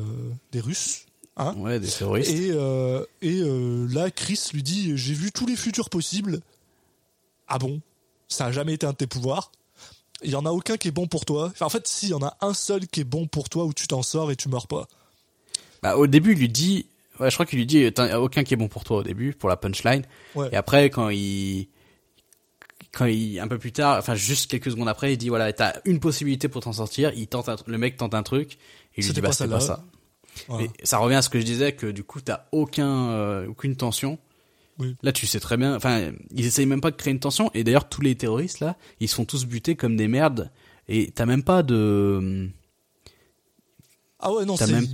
des Russes. Hein Ouais, des terroristes. et et là, Chris lui dit j'ai vu tous les futurs possibles. Ah bon? Ça a jamais été un de tes pouvoirs? Il y en a aucun qui est bon pour toi. Enfin, en fait, si, il y en a un seul qui est bon pour toi où tu t'en sors et tu meurs pas. Bah, au début, il lui dit, ouais, je crois qu'il lui dit, t'as aucun qui est bon pour toi au début, pour la punchline. Ouais. Et après, quand il, quand il, un peu plus tard, enfin, juste quelques secondes après, il dit, voilà, t'as une possibilité pour t'en sortir. Il tente un le mec tente un truc. Et il lui dit, bah, c'était pas ça. Voilà. Et ça revient à ce que je disais, que du coup, t'as aucun, euh, aucune tension. Oui. Là, tu sais très bien, enfin, ils essayent même pas de créer une tension. Et d'ailleurs, tous les terroristes, là, ils se font tous buter comme des merdes. Et t'as même pas de, Ah ouais, non, c'est même-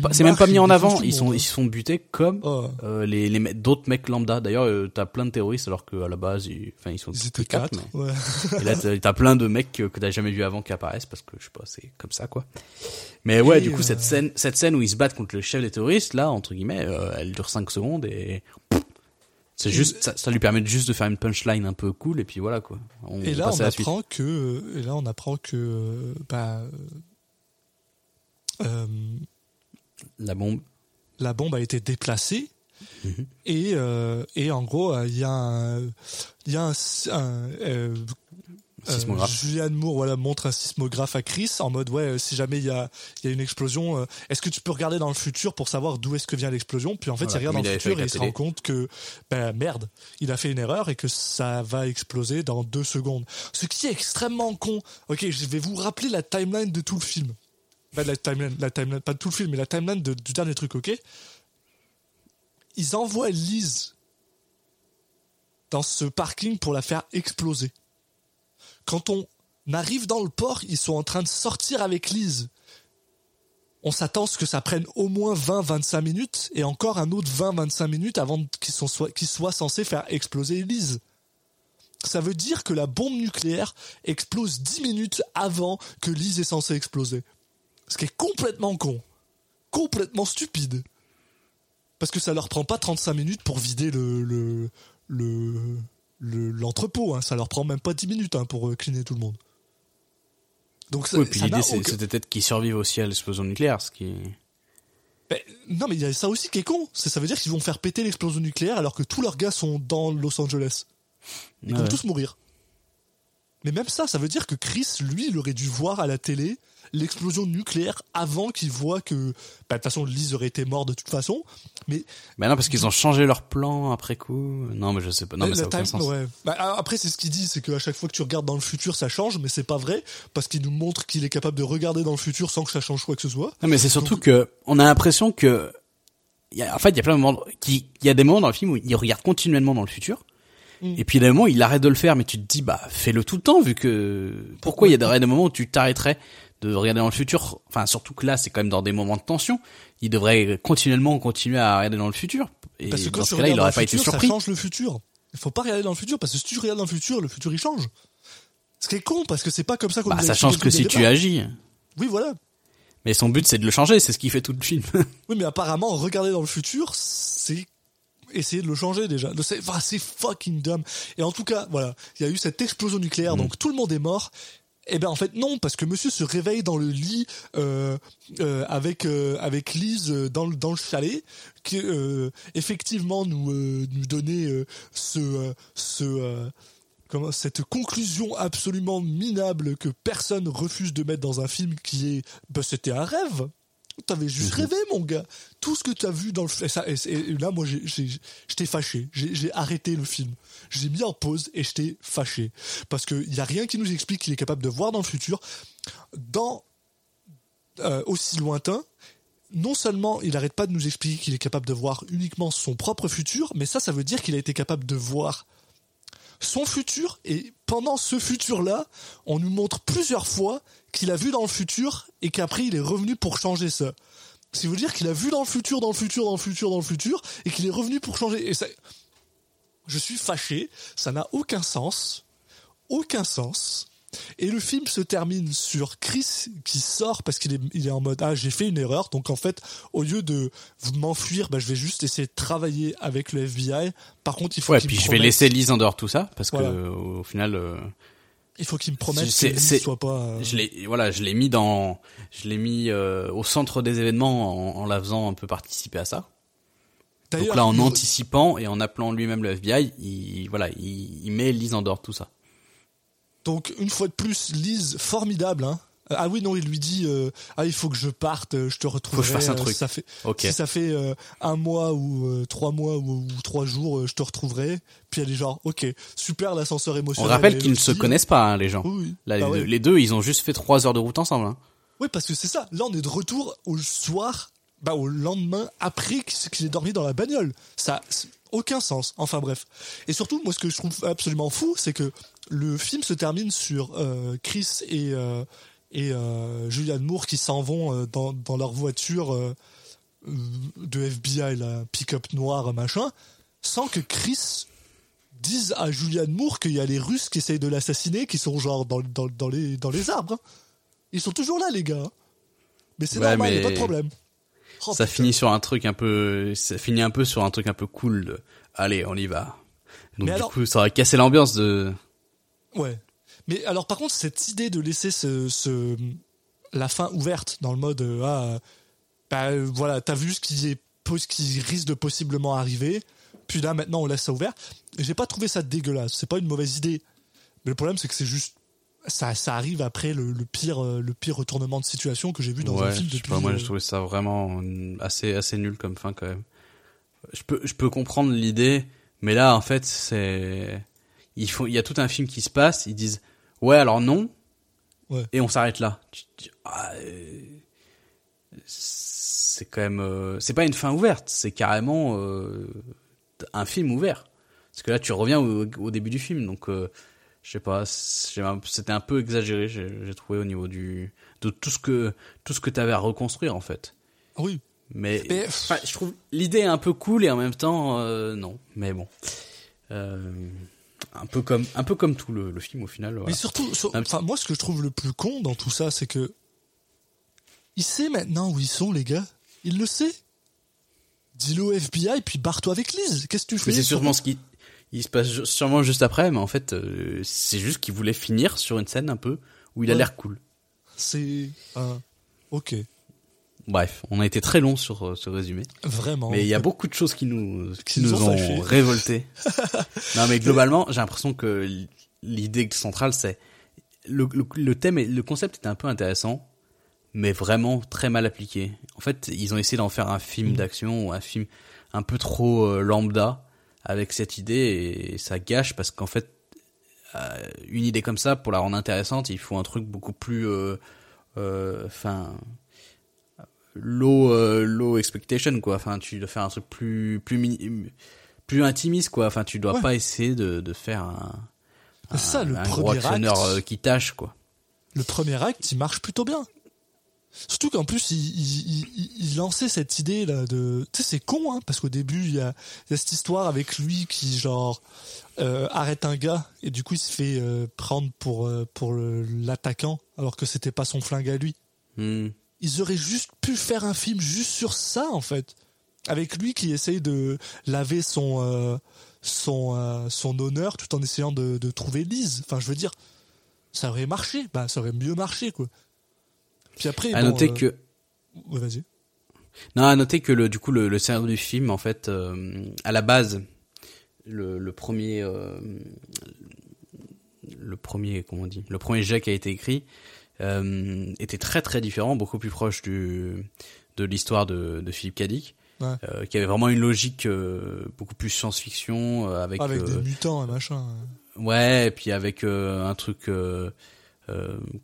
pas, c'est même pas mis en avant. Ils sont, ils se font buter comme Oh. euh, les, les me- d'autres mecs lambda. D'ailleurs, euh, t'as plein de terroristes alors qu'à la base, ils, enfin, ils sont Ils étaient quatre, quatre. mais- Ouais. Et là, t'as, plein de mecs que, que t'as jamais vu avant qui apparaissent parce que je sais pas, c'est comme ça quoi. Mais ouais, du coup, euh, cette scène, cette scène où ils se battent contre le chef des terroristes, là, entre guillemets, euh, elle dure 5 secondes et c'est juste, ça, ça lui permet juste de faire une punchline un peu cool et puis voilà quoi. On Et là, on apprend que, et là, on apprend que, bah, euh, La bombe. la bombe a été déplacée. Mhm. Et, euh, et en gros, euh, il y a un, y a un, un, euh, Sismographe. Julianne Moore voilà, montre un sismographe à Chris en mode ouais, si jamais il y a, y a une explosion, est-ce que tu peux regarder dans le futur pour savoir d'où est-ce que vient l'explosion? Puis en fait, Voilà, il regarde dans le futur et il se rend compte que ben merde, il a fait une erreur et que ça va exploser dans deux secondes. Ce qui est extrêmement con. Ok, je vais vous rappeler la timeline de tout le film. De la pas tout le film, mais la timeline du dernier truc, ok? Ils envoient Lise dans ce parking pour la faire exploser. Quand on arrive dans le port, ils sont en train de sortir avec Lise. On s'attend à ce que ça prenne au moins 20-25 minutes et encore un autre 20-25 minutes avant qu'ils soient, soient censés faire exploser Lise. Ça veut dire que la bombe nucléaire explose 10 minutes avant que Lise est censée exploser. Ce qui est complètement con. Complètement stupide. Parce que ça leur prend pas 35 minutes pour vider le, le, le, le- l'entrepôt, hein. Ça leur prend même pas 10 minutes, hein, pour euh, cleaner tout le monde. Donc ça, Oui, puis l'idée aucun- c'était peut-être qu'ils survivent aussi à l'explosion nucléaire, ce qui. Ben, non, mais il y a ça aussi qui est con. C'est- Ça veut dire qu'ils vont faire péter l'explosion nucléaire alors que tous leurs gars sont dans Los Angeles. Ils Ah vont ouais. tous mourir. Mais même ça, ça veut dire que Chris, lui, il aurait dû voir à la télé l'explosion nucléaire avant qu'il voit que, ben, de toute façon, Lise aurait été mort de toute façon. Mais Bah non, parce qu'ils ont changé leur plan après coup. Non, mais je sais pas. Non, mais ça a aucun time- sens. ouais. Ben, après, c'est ce qu'il dit, c'est qu'à chaque fois que tu regardes dans le futur, ça change, mais c'est pas vrai parce qu'il nous montre qu'il est capable de regarder dans le futur sans que ça change quoi que ce soit. Non, mais c'est surtout que on a l'impression que, y a, en fait, il y a plein de moments, qui, il y a des moments dans le film où il regarde continuellement dans le futur. Mm. Et puis il y a des moments où il arrête de le faire, mais tu te dis, bah, fais-le tout le temps, vu que, pourquoi il y a des moments où tu t'arrêterais de regarder dans le futur? Enfin, surtout que là, c'est quand même dans des moments de tension. Il devrait continuellement continuer à regarder dans le futur. Et Parce que quand dans ce cas-là, il regardes dans aurait le pas été surpris. ça change le futur. Il faut pas regarder dans le futur parce que si tu regardes dans le futur, le futur il change. Ce qui est con parce que c'est pas comme ça qu'on Bah, ça change que si tu agis. Oui, voilà. Mais son but, c'est de le changer, c'est ce qu'il fait tout le film. Oui, mais apparemment, regarder dans le futur, c'est essayer de le changer déjà. C'est enfin, c'est fucking dumb. Et en tout cas, voilà, il y a eu cette explosion nucléaire, donc tout le monde est mort. Eh ben en fait non, parce que Monsieur se réveille dans le lit euh, euh, avec euh, avec Lise dans le chalet, qui effectivement nous nous donnait cette conclusion absolument minable que personne refuse de mettre dans un film qui est bah, c'était un rêve. T'avais juste rêvé, mon gars. Tout ce que t'as vu dans le film. Et, là, moi, j'étais fâché. J'ai j'ai arrêté le film. J'ai mis en pause et j'étais fâché. Parce qu'il n'y a rien qui nous explique qu'il est capable de voir dans le futur. Dans euh, aussi lointain, non seulement il n'arrête pas de nous expliquer qu'il est capable de voir uniquement son propre futur, mais ça, ça veut dire qu'il a été capable de voir son futur et pendant ce futur-là, on nous montre plusieurs fois qu'il a vu dans le futur et qu'après il est revenu pour changer ça. Ce qui veut dire qu'il a vu dans le futur, dans le futur, dans le futur, dans le futur et qu'il est revenu pour changer. Et ça, je suis fâché, ça n'a aucun sens, aucun sens. Et le film se termine sur Chris qui sort parce qu'il est, il est en mode ah j'ai fait une erreur donc en fait au lieu de m'enfuir bah, je vais juste essayer de travailler avec le FBI. Par contre il faut Ouais, qu'il puis me je vais laisser Lise en dehors de tout ça parce Voilà. que au final, euh, il faut qu'il me promette que C'est- Lise c'est- soit pas euh, je l'ai, voilà, je l'ai mis dans, je l'ai mis euh, au centre des événements en, en la faisant un peu participer à ça. Donc là, en anticipant et en appelant lui-même le FBI, il, voilà, il, il met Lise en dehors de tout ça. Donc une fois de plus, Lise formidable. Hein. Ah oui non, il lui dit euh, ah il faut que je parte, euh, je te retrouverai. Faut que je fasse un euh, truc. Ça fait si ça fait euh, un mois ou euh, trois mois ou, ou trois jours, je te retrouverai. Puis elle est genre ok super l'ascenseur On émotionnel. rappelle et qu'ils ne se connaissent pas, hein, les gens. Oui, oui. Là, Bah les, ouais. deux, les deux, ils ont juste fait trois heures de route ensemble. Hein. Oui, parce que c'est ça. Là, on est de retour au soir, bah, au lendemain, après qu'il ait dormi dans la bagnole. Ça aucun sens. Enfin bref. Et surtout, moi, ce que je trouve absolument fou, c'est que le film se termine sur euh, Chris et, euh, et euh, Julianne Moore qui s'en vont euh, dans, dans leur voiture de FBI, la pick-up noire, machin, sans que Chris dise à Julianne Moore qu'il y a les Russes qui essayent de l'assassiner, qui sont genre dans, dans, dans, les, dans les arbres. hein. Ils sont toujours là, les gars. hein. Mais c'est Ouais, normal, il mais a pas de problème. Oh, ça putain. finit sur un truc un peu, ça finit un peu sur un truc un peu cool. De, Allez, on y va. Donc Mais du alors- coup, ça aurait cassé l'ambiance de. Ouais. Mais alors, par contre, cette idée de laisser ce, ce- la fin ouverte dans le mode euh, ah, bah, euh, voilà, t'as vu ce qui est ce qui risque de possiblement arriver, puis là maintenant on laisse ça ouvert. J'ai pas trouvé ça dégueulasse. C'est pas une mauvaise idée. Mais le problème, c'est que c'est juste ça, ça arrive après le, le pire euh, le pire retournement de situation que j'ai vu dans un ouais, film je sais depuis. pas, moi euh, j'ai trouvé ça vraiment assez assez nul comme fin quand même. Je peux je peux comprendre l'idée, mais là en fait c'est il faut il y a tout un film qui se passe, ils disent ouais alors non Ouais. et on s'arrête là. Ah, euh, c'est quand même euh, c'est pas une fin ouverte, c'est carrément euh, un film ouvert. Parce que là tu reviens au, au début du film donc euh, je sais pas, c'était un peu exagéré, j'ai trouvé au niveau du de tout ce que tout ce que t'avais à reconstruire en fait. Oui. Mais, Mais- enfin, je trouve l'idée un peu cool et en même temps euh, non. Mais bon, Euh, un peu comme un peu comme tout le, le film au final. Voilà. Mais surtout, sur- enfin, moi, ce que je trouve le plus con dans tout ça, c'est que il sait maintenant où ils sont, les gars. Il le sait. Dis-le au FBI, puis barre-toi avec Lise. Qu'est-ce que tu fais? Mais c'est sûrement ce qui il se passe sûrement juste après, mais en fait euh, c'est juste qu'il voulait finir sur une scène un peu où il a l'air cool. C'est un. Ok. Bref, on a été très long sur euh, ce résumé. Vraiment. Mais il y a beaucoup de choses qui nous, qui nous nous ont ont révoltés. non, mais globalement, j'ai l'impression que l'idée centrale, c'est le, le, le thème et le concept est un peu intéressant, mais vraiment très mal appliqué. En fait, ils ont essayé d'en faire un film d'action ou un film un peu trop euh, lambda avec cette idée et ça gâche parce qu'en fait, euh, une idée comme ça, pour la rendre intéressante, il faut un truc beaucoup plus, euh, euh, enfin, low, low expectation quoi. Enfin, tu dois faire un truc plus, plus mini- plus intimiste quoi. Enfin, tu dois Ouais. pas essayer de, de faire un, C'est ça, le un premier acte. qui tâche quoi. le premier acte, il marche plutôt bien. Surtout qu'en plus, il, il, il- il lançait cette idée là de. Tu sais, c'est con, hein, parce qu'au début, il y a, il y a cette histoire avec lui qui, genre, euh, arrête un gars et du coup, il se fait euh, prendre pour, euh, pour l'attaquant alors que c'était pas son flingue à lui. Hmm. Ils auraient juste pu faire un film juste sur ça, en fait. avec lui qui essaye de laver son son son honneur tout en essayant de, de trouver Lise. Enfin, je veux dire, ça aurait marché. Bah, ça aurait mieux marché, quoi. Puis après, À bon, noter euh, que ouais, vas-y. Non, à noter que le, du coup, le, le scénario du film, en fait, euh, à la base, le, le premier, euh, le premier, comment on dit, le premier jet qui a été écrit euh, était très très différent, beaucoup plus proche du de l'histoire de, de Philippe Cadic, Ouais. euh, qui avait vraiment une logique euh, beaucoup plus science-fiction euh, avec, Avec des mutants et machin. Ouais, et puis avec euh, un truc,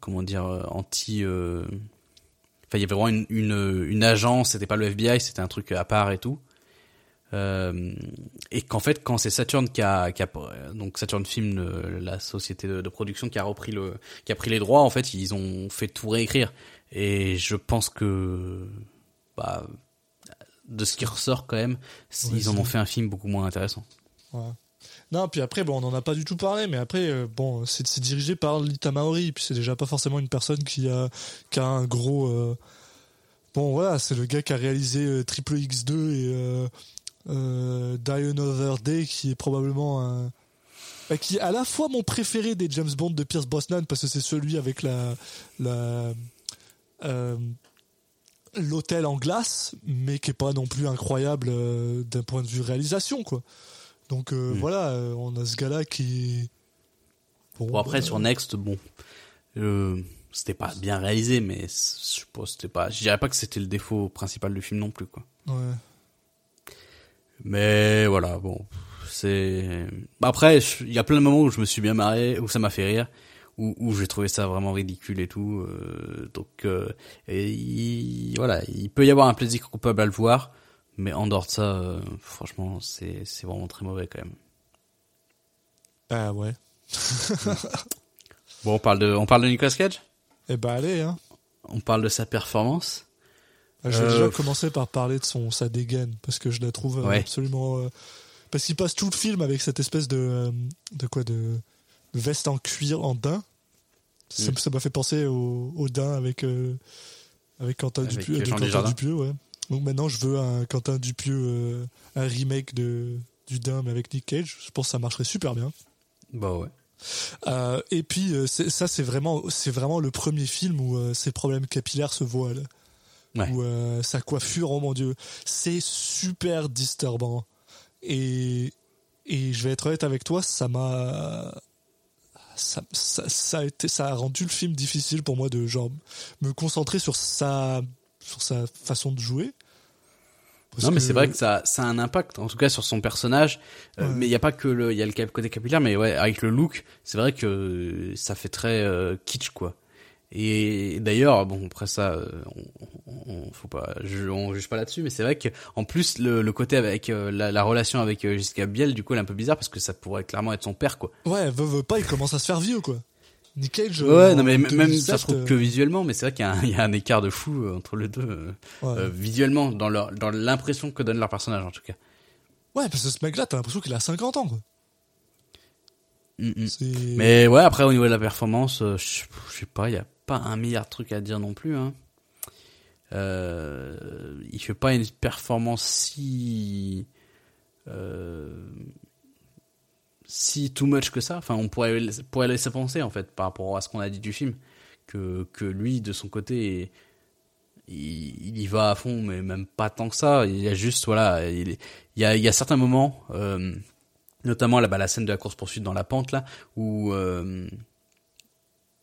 comment dire, euh, anti. euh, Enfin, il y avait vraiment une, une, une agence, c'était pas le FBI, c'était un truc à part et tout. Euh, et qu'en fait, quand c'est Saturn qui a, qui a donc Saturn Film, le- la société de, de production qui a repris le, qui a pris les droits, en fait, ils ont fait tout réécrire. Et je pense que, bah, de ce qui ressort quand même, ils en ont fait un film beaucoup moins intéressant. Ouais. Non, puis après, bon, on n'en a pas du tout parlé, mais après, euh, bon, c'est dirigé par Lita Maori, puis c'est déjà pas forcément une personne qui a, qui a un gros. euh, Bon, voilà, c'est le gars qui a réalisé euh, Triple X2 et euh, Die Another Day, qui est probablement bah, qui est à la fois mon préféré des James Bond de Pierce Brosnan, parce que c'est celui avec la. l'hôtel en glace, mais qui est pas non plus incroyable d'un point de vue réalisation, quoi. Donc euh, Mm. voilà, euh, on a ce gars-là qui. Bon, après, sur Next, bon, euh, c'était pas bien réalisé, mais je pense c'était pas, je dirais pas que c'était le défaut principal du film non plus, quoi. Ouais. Mais voilà, bon, c'est, après, il y a plein de moments où je me suis bien marré, où ça m'a fait rire, où, où j'ai trouvé ça vraiment ridicule et tout, euh, donc, euh, et il- voilà, il peut y avoir un plaisir coupable à le voir, mais en dehors de ça, euh, franchement, c'est, c'est vraiment très mauvais quand même. Ah ouais. Bon, on parle de, on parle de Nicolas Cage? Eh ben allez, hein. On parle de sa performance? Je vais Euh, déjà commencer par parler de son sa dégaine parce que je la trouve euh, Ouais. absolument euh, parce qu'il passe tout le film avec cette espèce de euh, de quoi de, de veste en cuir en daim. Ça Mm. ça m'a fait penser au, au daim avec euh, avec Quentin Avec, Dupieux, euh, Quentin. Dupieux, ouais. Donc maintenant je veux un Quentin Dupieux euh, un remake de du mais avec Nick Cage. Je pense que ça marcherait super bien. Bah ouais. Euh, et puis euh, ça c'est vraiment c'est vraiment le premier film où euh, ses problèmes capillaires se voilent. Ouais. Où euh, sa coiffure, oh mon dieu, c'est super disturbant. Et et je vais être honnête avec toi, ça m'a ça, ça, ça a été ça a rendu le film difficile pour moi de genre me concentrer sur sa sur sa façon de jouer. Non, mais que- c'est vrai que ça, ça a un impact, en tout cas sur son personnage. Euh. Mais il y a pas que le, il y a le cap- côté capillaire, mais ouais, avec le look, c'est vrai que ça fait très euh, kitsch, quoi. Et d'ailleurs, bon, après ça, euh, on, on- faut pas, je, on juge pas là-dessus, mais c'est vrai que en plus le, le côté avec euh, la, la relation avec euh, Jessica Biel, du coup, elle est un peu bizarre parce que ça pourrait clairement être son père, quoi. Ouais, veut, veut pas, il commence à se faire vieux quoi. Nick Cage. Ouais, euh, non, mais même 2007, ça se trouve euh, que visuellement, mais c'est vrai qu'il y, a un- il y a un écart de fou euh, entre les deux, euh, ouais. euh, visuellement, dans leur, dans l'impression que donne leur personnage, en tout cas. Ouais, parce que ce mec-là, t'as l'impression qu'il a 50 ans, quoi. Mm, mm. Mais ouais, après au niveau de la performance, euh, je je sais pas, il y a pas un milliard de trucs à dire non plus. Hein. Euh, il fait pas une performance si euh, si too much que ça. Enfin, on pourrait pourrait laisser penser en fait par rapport à ce qu'on a dit du film que que lui de son côté il, il y va à fond, mais même pas tant que ça. Il y a juste voilà, il, il y a il y a certains moments. Euh, notamment là, bah, la scène de la course poursuite dans la pente là où, euh,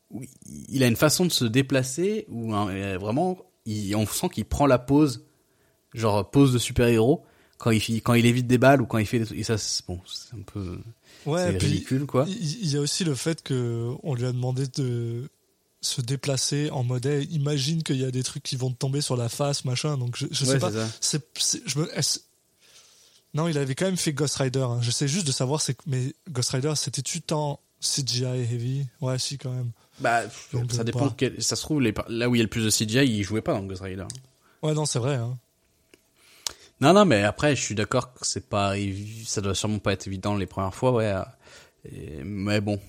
où il a une façon de se déplacer où hein, vraiment il, on sent qu'il prend la pose genre pose de super héros quand il quand il évite des balles ou quand il fait des et ça bon c'est un peu ouais, c'est ridicule quoi il y a aussi le fait que on lui a demandé de se déplacer en modèle. Imagine qu'il y a des trucs qui vont te tomber sur la face, machin. Donc je, je sais Ouais, pas. c'est ça. C'est, c'est- je me, est-ce- non, il avait quand même fait Ghost Rider. hein. Je sais juste de savoir, c'est mais Ghost Rider, c'était-tu tant CGI heavy? Ouais, si quand même. bah Donc, ça dépend bah. quel- ça se trouve les, là où il y a le plus de CGI il jouait pas dans Ghost Rider Ouais, non, c'est vrai. Hein. Non, non, mais après, je suis d'accord que c'est pas, ça doit sûrement pas être évident les premières fois, ouais. et- mais bon,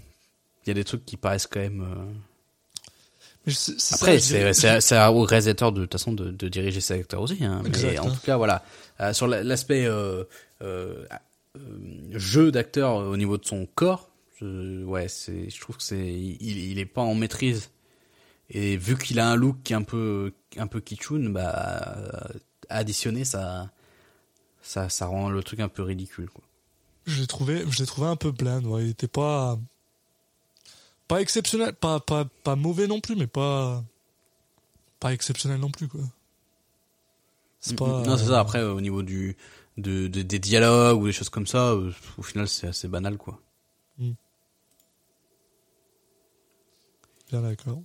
il y a des trucs qui paraissent quand même. euh, Après, c'est au réalisateur de, de toute façon de, de diriger ses acteurs aussi. Hein. Mais en hein. tout cas, voilà. Euh, sur la- l'aspect euh, euh, euh, jeu d'acteur au niveau de son corps, je, ouais, c'est, je trouve que c'est, il, il est pas en maîtrise. Et vu qu'il a un look qui est un peu, un peu kitschoun, bah, additionné, ça, ça, ça rend le truc un peu ridicule. Quoi. Je l'ai trouvé, je l'ai trouvé un peu bland. Ouais. Il était pas, pas exceptionnel, pas, pas, pas mauvais non plus, mais pas, pas exceptionnel non plus quoi. C'est pas. Non, c'est ça. Après, au niveau du, de, de- des dialogues ou des choses comme ça, euh, au final, c'est assez banal, quoi. Bien d'accord.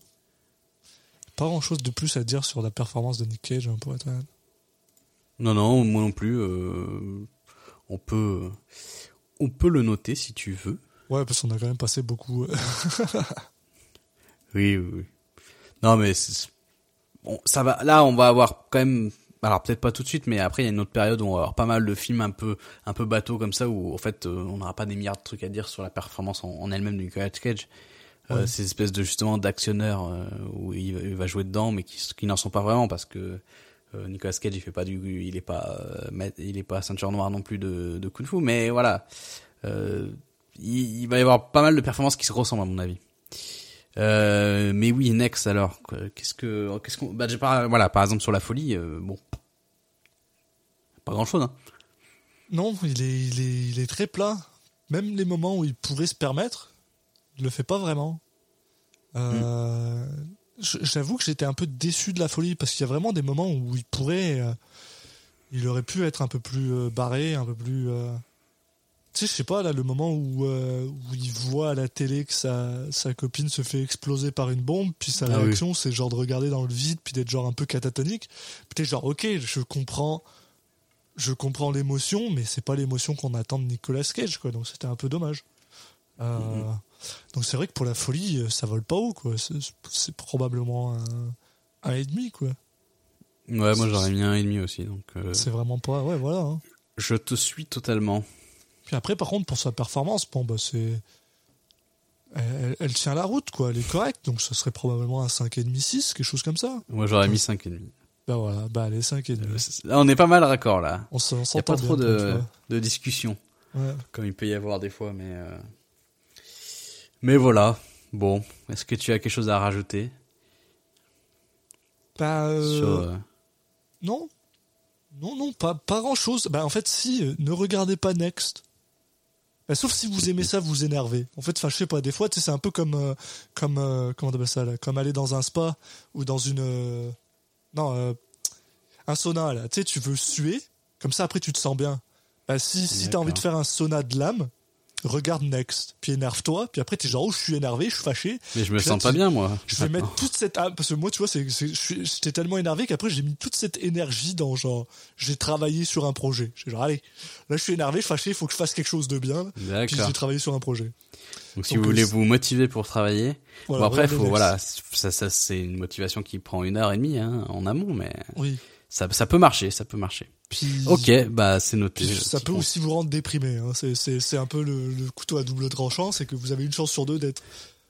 Pas grand chose de plus à dire sur la performance de Nick Cage, hein, pour être honnête. Non, non, moi non plus. euh, on peut, on peut le noter si tu veux. Ouais, parce qu'on a quand même passé beaucoup. euh, Oui, oui. oui. Non, mais c'est- bon, ça va. Là, on va avoir quand même. Alors peut-être pas tout de suite, mais après il y a une autre période où on va avoir pas mal de films un peu, un peu bateau comme ça, où en fait euh, on n'aura pas des milliards de trucs à dire sur la performance en, en elle-même du Nicolas Cage. Euh, Ouais. ces espèces de justement d'actionneurs euh, où il, va- il va jouer dedans, mais qui, qui n'en sont pas vraiment parce que Nicolas Cage il fait pas du, il est pas, euh, il est pas ceinture noire non plus de, de kung fu, mais voilà, euh, il, il va y avoir pas mal de performances qui se ressemblent à mon avis. Euh, mais oui, Next alors, qu'est-ce que, qu'est-ce qu'on, bah, j'ai pas, voilà, par exemple sur la folie, euh, bon, pas grand chose, hein. Non, il est, il est, il est très plat. Même les moments où il pourrait se permettre, il le fait pas vraiment. Euh, j- J'avoue que j'étais un peu déçu de la folie parce qu'il y a vraiment des moments où il pourrait, euh, il aurait pu être un peu plus euh, barré, un peu plus. euh, Tu sais, je sais pas là, le moment où où il voit à la télé que sa sa copine se fait exploser par une bombe, puis sa Ah oui. réaction c'est genre de regarder dans le vide, puis d'être genre un peu catatonique. Puis t'es genre ok, je comprends je comprends l'émotion, mais c'est pas l'émotion qu'on attend de Nicolas Cage, quoi. Donc c'était un peu dommage. Euh, Donc c'est vrai que pour la folie, euh, ça vole pas haut, quoi. C'est probablement un, un et demi, quoi. Ouais, moi j'aurais mis un et demi aussi, donc euh, C'est vraiment pas. Ouais, voilà. hein. je te suis totalement. Puis après, par contre, pour sa performance, bon, bah c'est. Elle, elle tient la route, quoi. Elle est correcte. Donc ce serait probablement un 5,5, 6, quelque chose comme ça. Moi j'aurais mis cinq et demi. Bah voilà, bah allez, 5,5. Euh, Là, on est pas mal raccord là. On s'entend pas trop de, de discussion. Ouais. comme il peut y avoir des fois, mais euh, mais voilà. Bon, est-ce que tu as quelque chose à rajouter? Bah, euh, sur euh, Non. Non, non, pas, pas grand chose. Bah, en fait, si, euh, ne regardez pas Next. Bah, sauf si vous aimez ça, vous énerver. En fait, enfin, je sais pas, des fois, tu sais, c'est un peu comme, euh, comme, euh, comment on appelle ça, là, comme aller dans un spa ou dans une, euh, non, euh, un sauna, là. Tu sais, tu veux suer, comme ça, après, tu te sens bien. Bah, si, si t'as envie de faire un sauna de l'âme, regarde Next. Puis énerve-toi, puis après, t'es genre, oh, je suis énervé, je suis fâché. Mais je me là, sens pas bien moi. Je vais mettre toute cette parce que moi tu vois c'est j'étais tellement énervé qu'après j'ai mis toute cette énergie dans genre j'ai travaillé sur un projet. J'ai genre allez là je suis énervé, fâché, il faut que je fasse quelque chose de bien. Puis j'ai travaillé sur un projet. Donc si Donc, vous voulez vous motiver pour travailler, Voilà, bon après faut Next. voilà, ça, ça c'est une motivation qui prend une heure et demie hein, en amont, mais Oui. ça ça peut marcher, ça peut marcher. Puis Ok, bah c'est noté. ça peut aussi vous rendre déprimé. Hein. C'est un peu le, le couteau à double tranchant, c'est que vous avez une chance sur deux d'être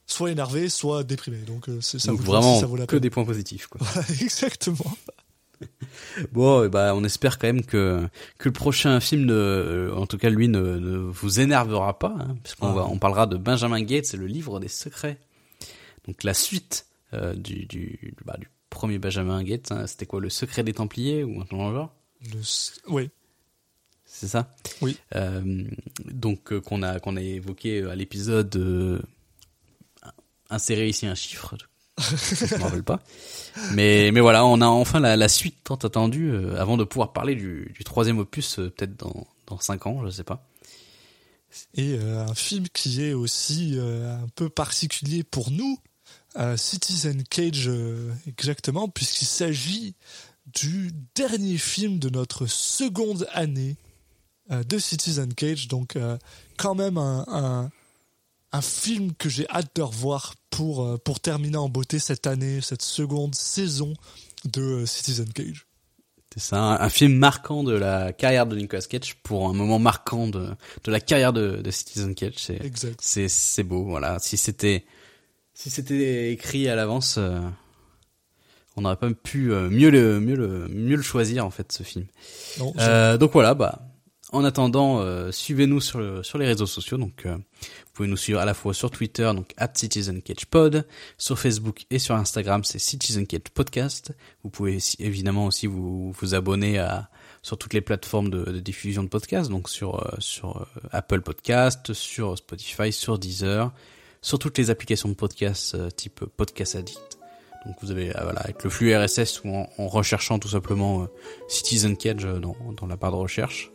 soit énervé, soit déprimé. Donc euh, c'est ça Donc vous si vraiment ça vaut la que des points positifs quoi. Exactement. Bon, bah on espère quand même que que le prochain film ne, en tout cas lui ne, ne vous énervera pas, hein, puisqu'on Ah. va on parlera de Benjamin Gates et le livre des secrets. Donc la suite euh, du du bah, du premier Benjamin Gates, hein, c'était quoi le secret des Templiers ou un truc genre? Le... Oui. C'est ça? Oui. Euh, donc euh, qu'on a qu'on a évoqué à l'épisode euh, insérer ici un chiffre. Je me rappelle pas. Mais mais voilà, on a enfin la, la suite tant attendue euh, avant de pouvoir parler du, du troisième opus euh, peut-être dans dans cinq ans, je sais pas. Et euh, un film qui est aussi euh, un peu particulier pour nous, euh, Citizen Cage euh, exactement, puisqu'il s'agit du dernier film de notre seconde année euh, de Citizen Cage. Donc euh, quand même un, un, un film que j'ai hâte de revoir pour, euh, pour terminer en beauté cette année, cette seconde saison de Citizen Cage. C'est ça, un, un film marquant de la carrière de Nicolas Cage pour un moment marquant de de la carrière de, de Citizen Cage. C'est Exact. c'est beau voilà si c'était Si c'était écrit à l'avance, on n'aurait pas pu euh, mieux le mieux le mieux le choisir en fait ce film. Non, Euh, donc voilà, bah en attendant, euh, suivez-nous sur le, sur les réseaux sociaux. Donc euh, vous pouvez nous suivre à la fois sur Twitter, donc at CitizenCatchPod, sur Facebook et sur Instagram, c'est Citizen Catch Podcast. Vous pouvez évidemment aussi vous vous abonner à sur toutes les plateformes de, de diffusion de podcasts, donc sur euh, sur euh, Apple Podcast, sur Spotify, sur Deezer, sur toutes les applications de podcasts euh, type Podcast Addict. Donc vous avez euh, voilà avec le flux RSS ou en, en recherchant tout simplement euh, Citizen Cage euh, dans, dans la barre de recherche.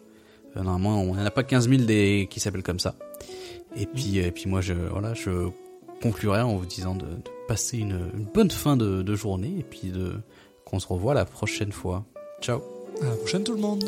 Euh, normalement, on n'en a pas 15 000 des, qui s'appellent comme ça. Et puis, et puis moi, je, voilà, je conclurai en vous disant de, de passer une, une bonne fin de, de journée et puis de qu'on se revoit la prochaine fois. Ciao. À la prochaine tout le monde.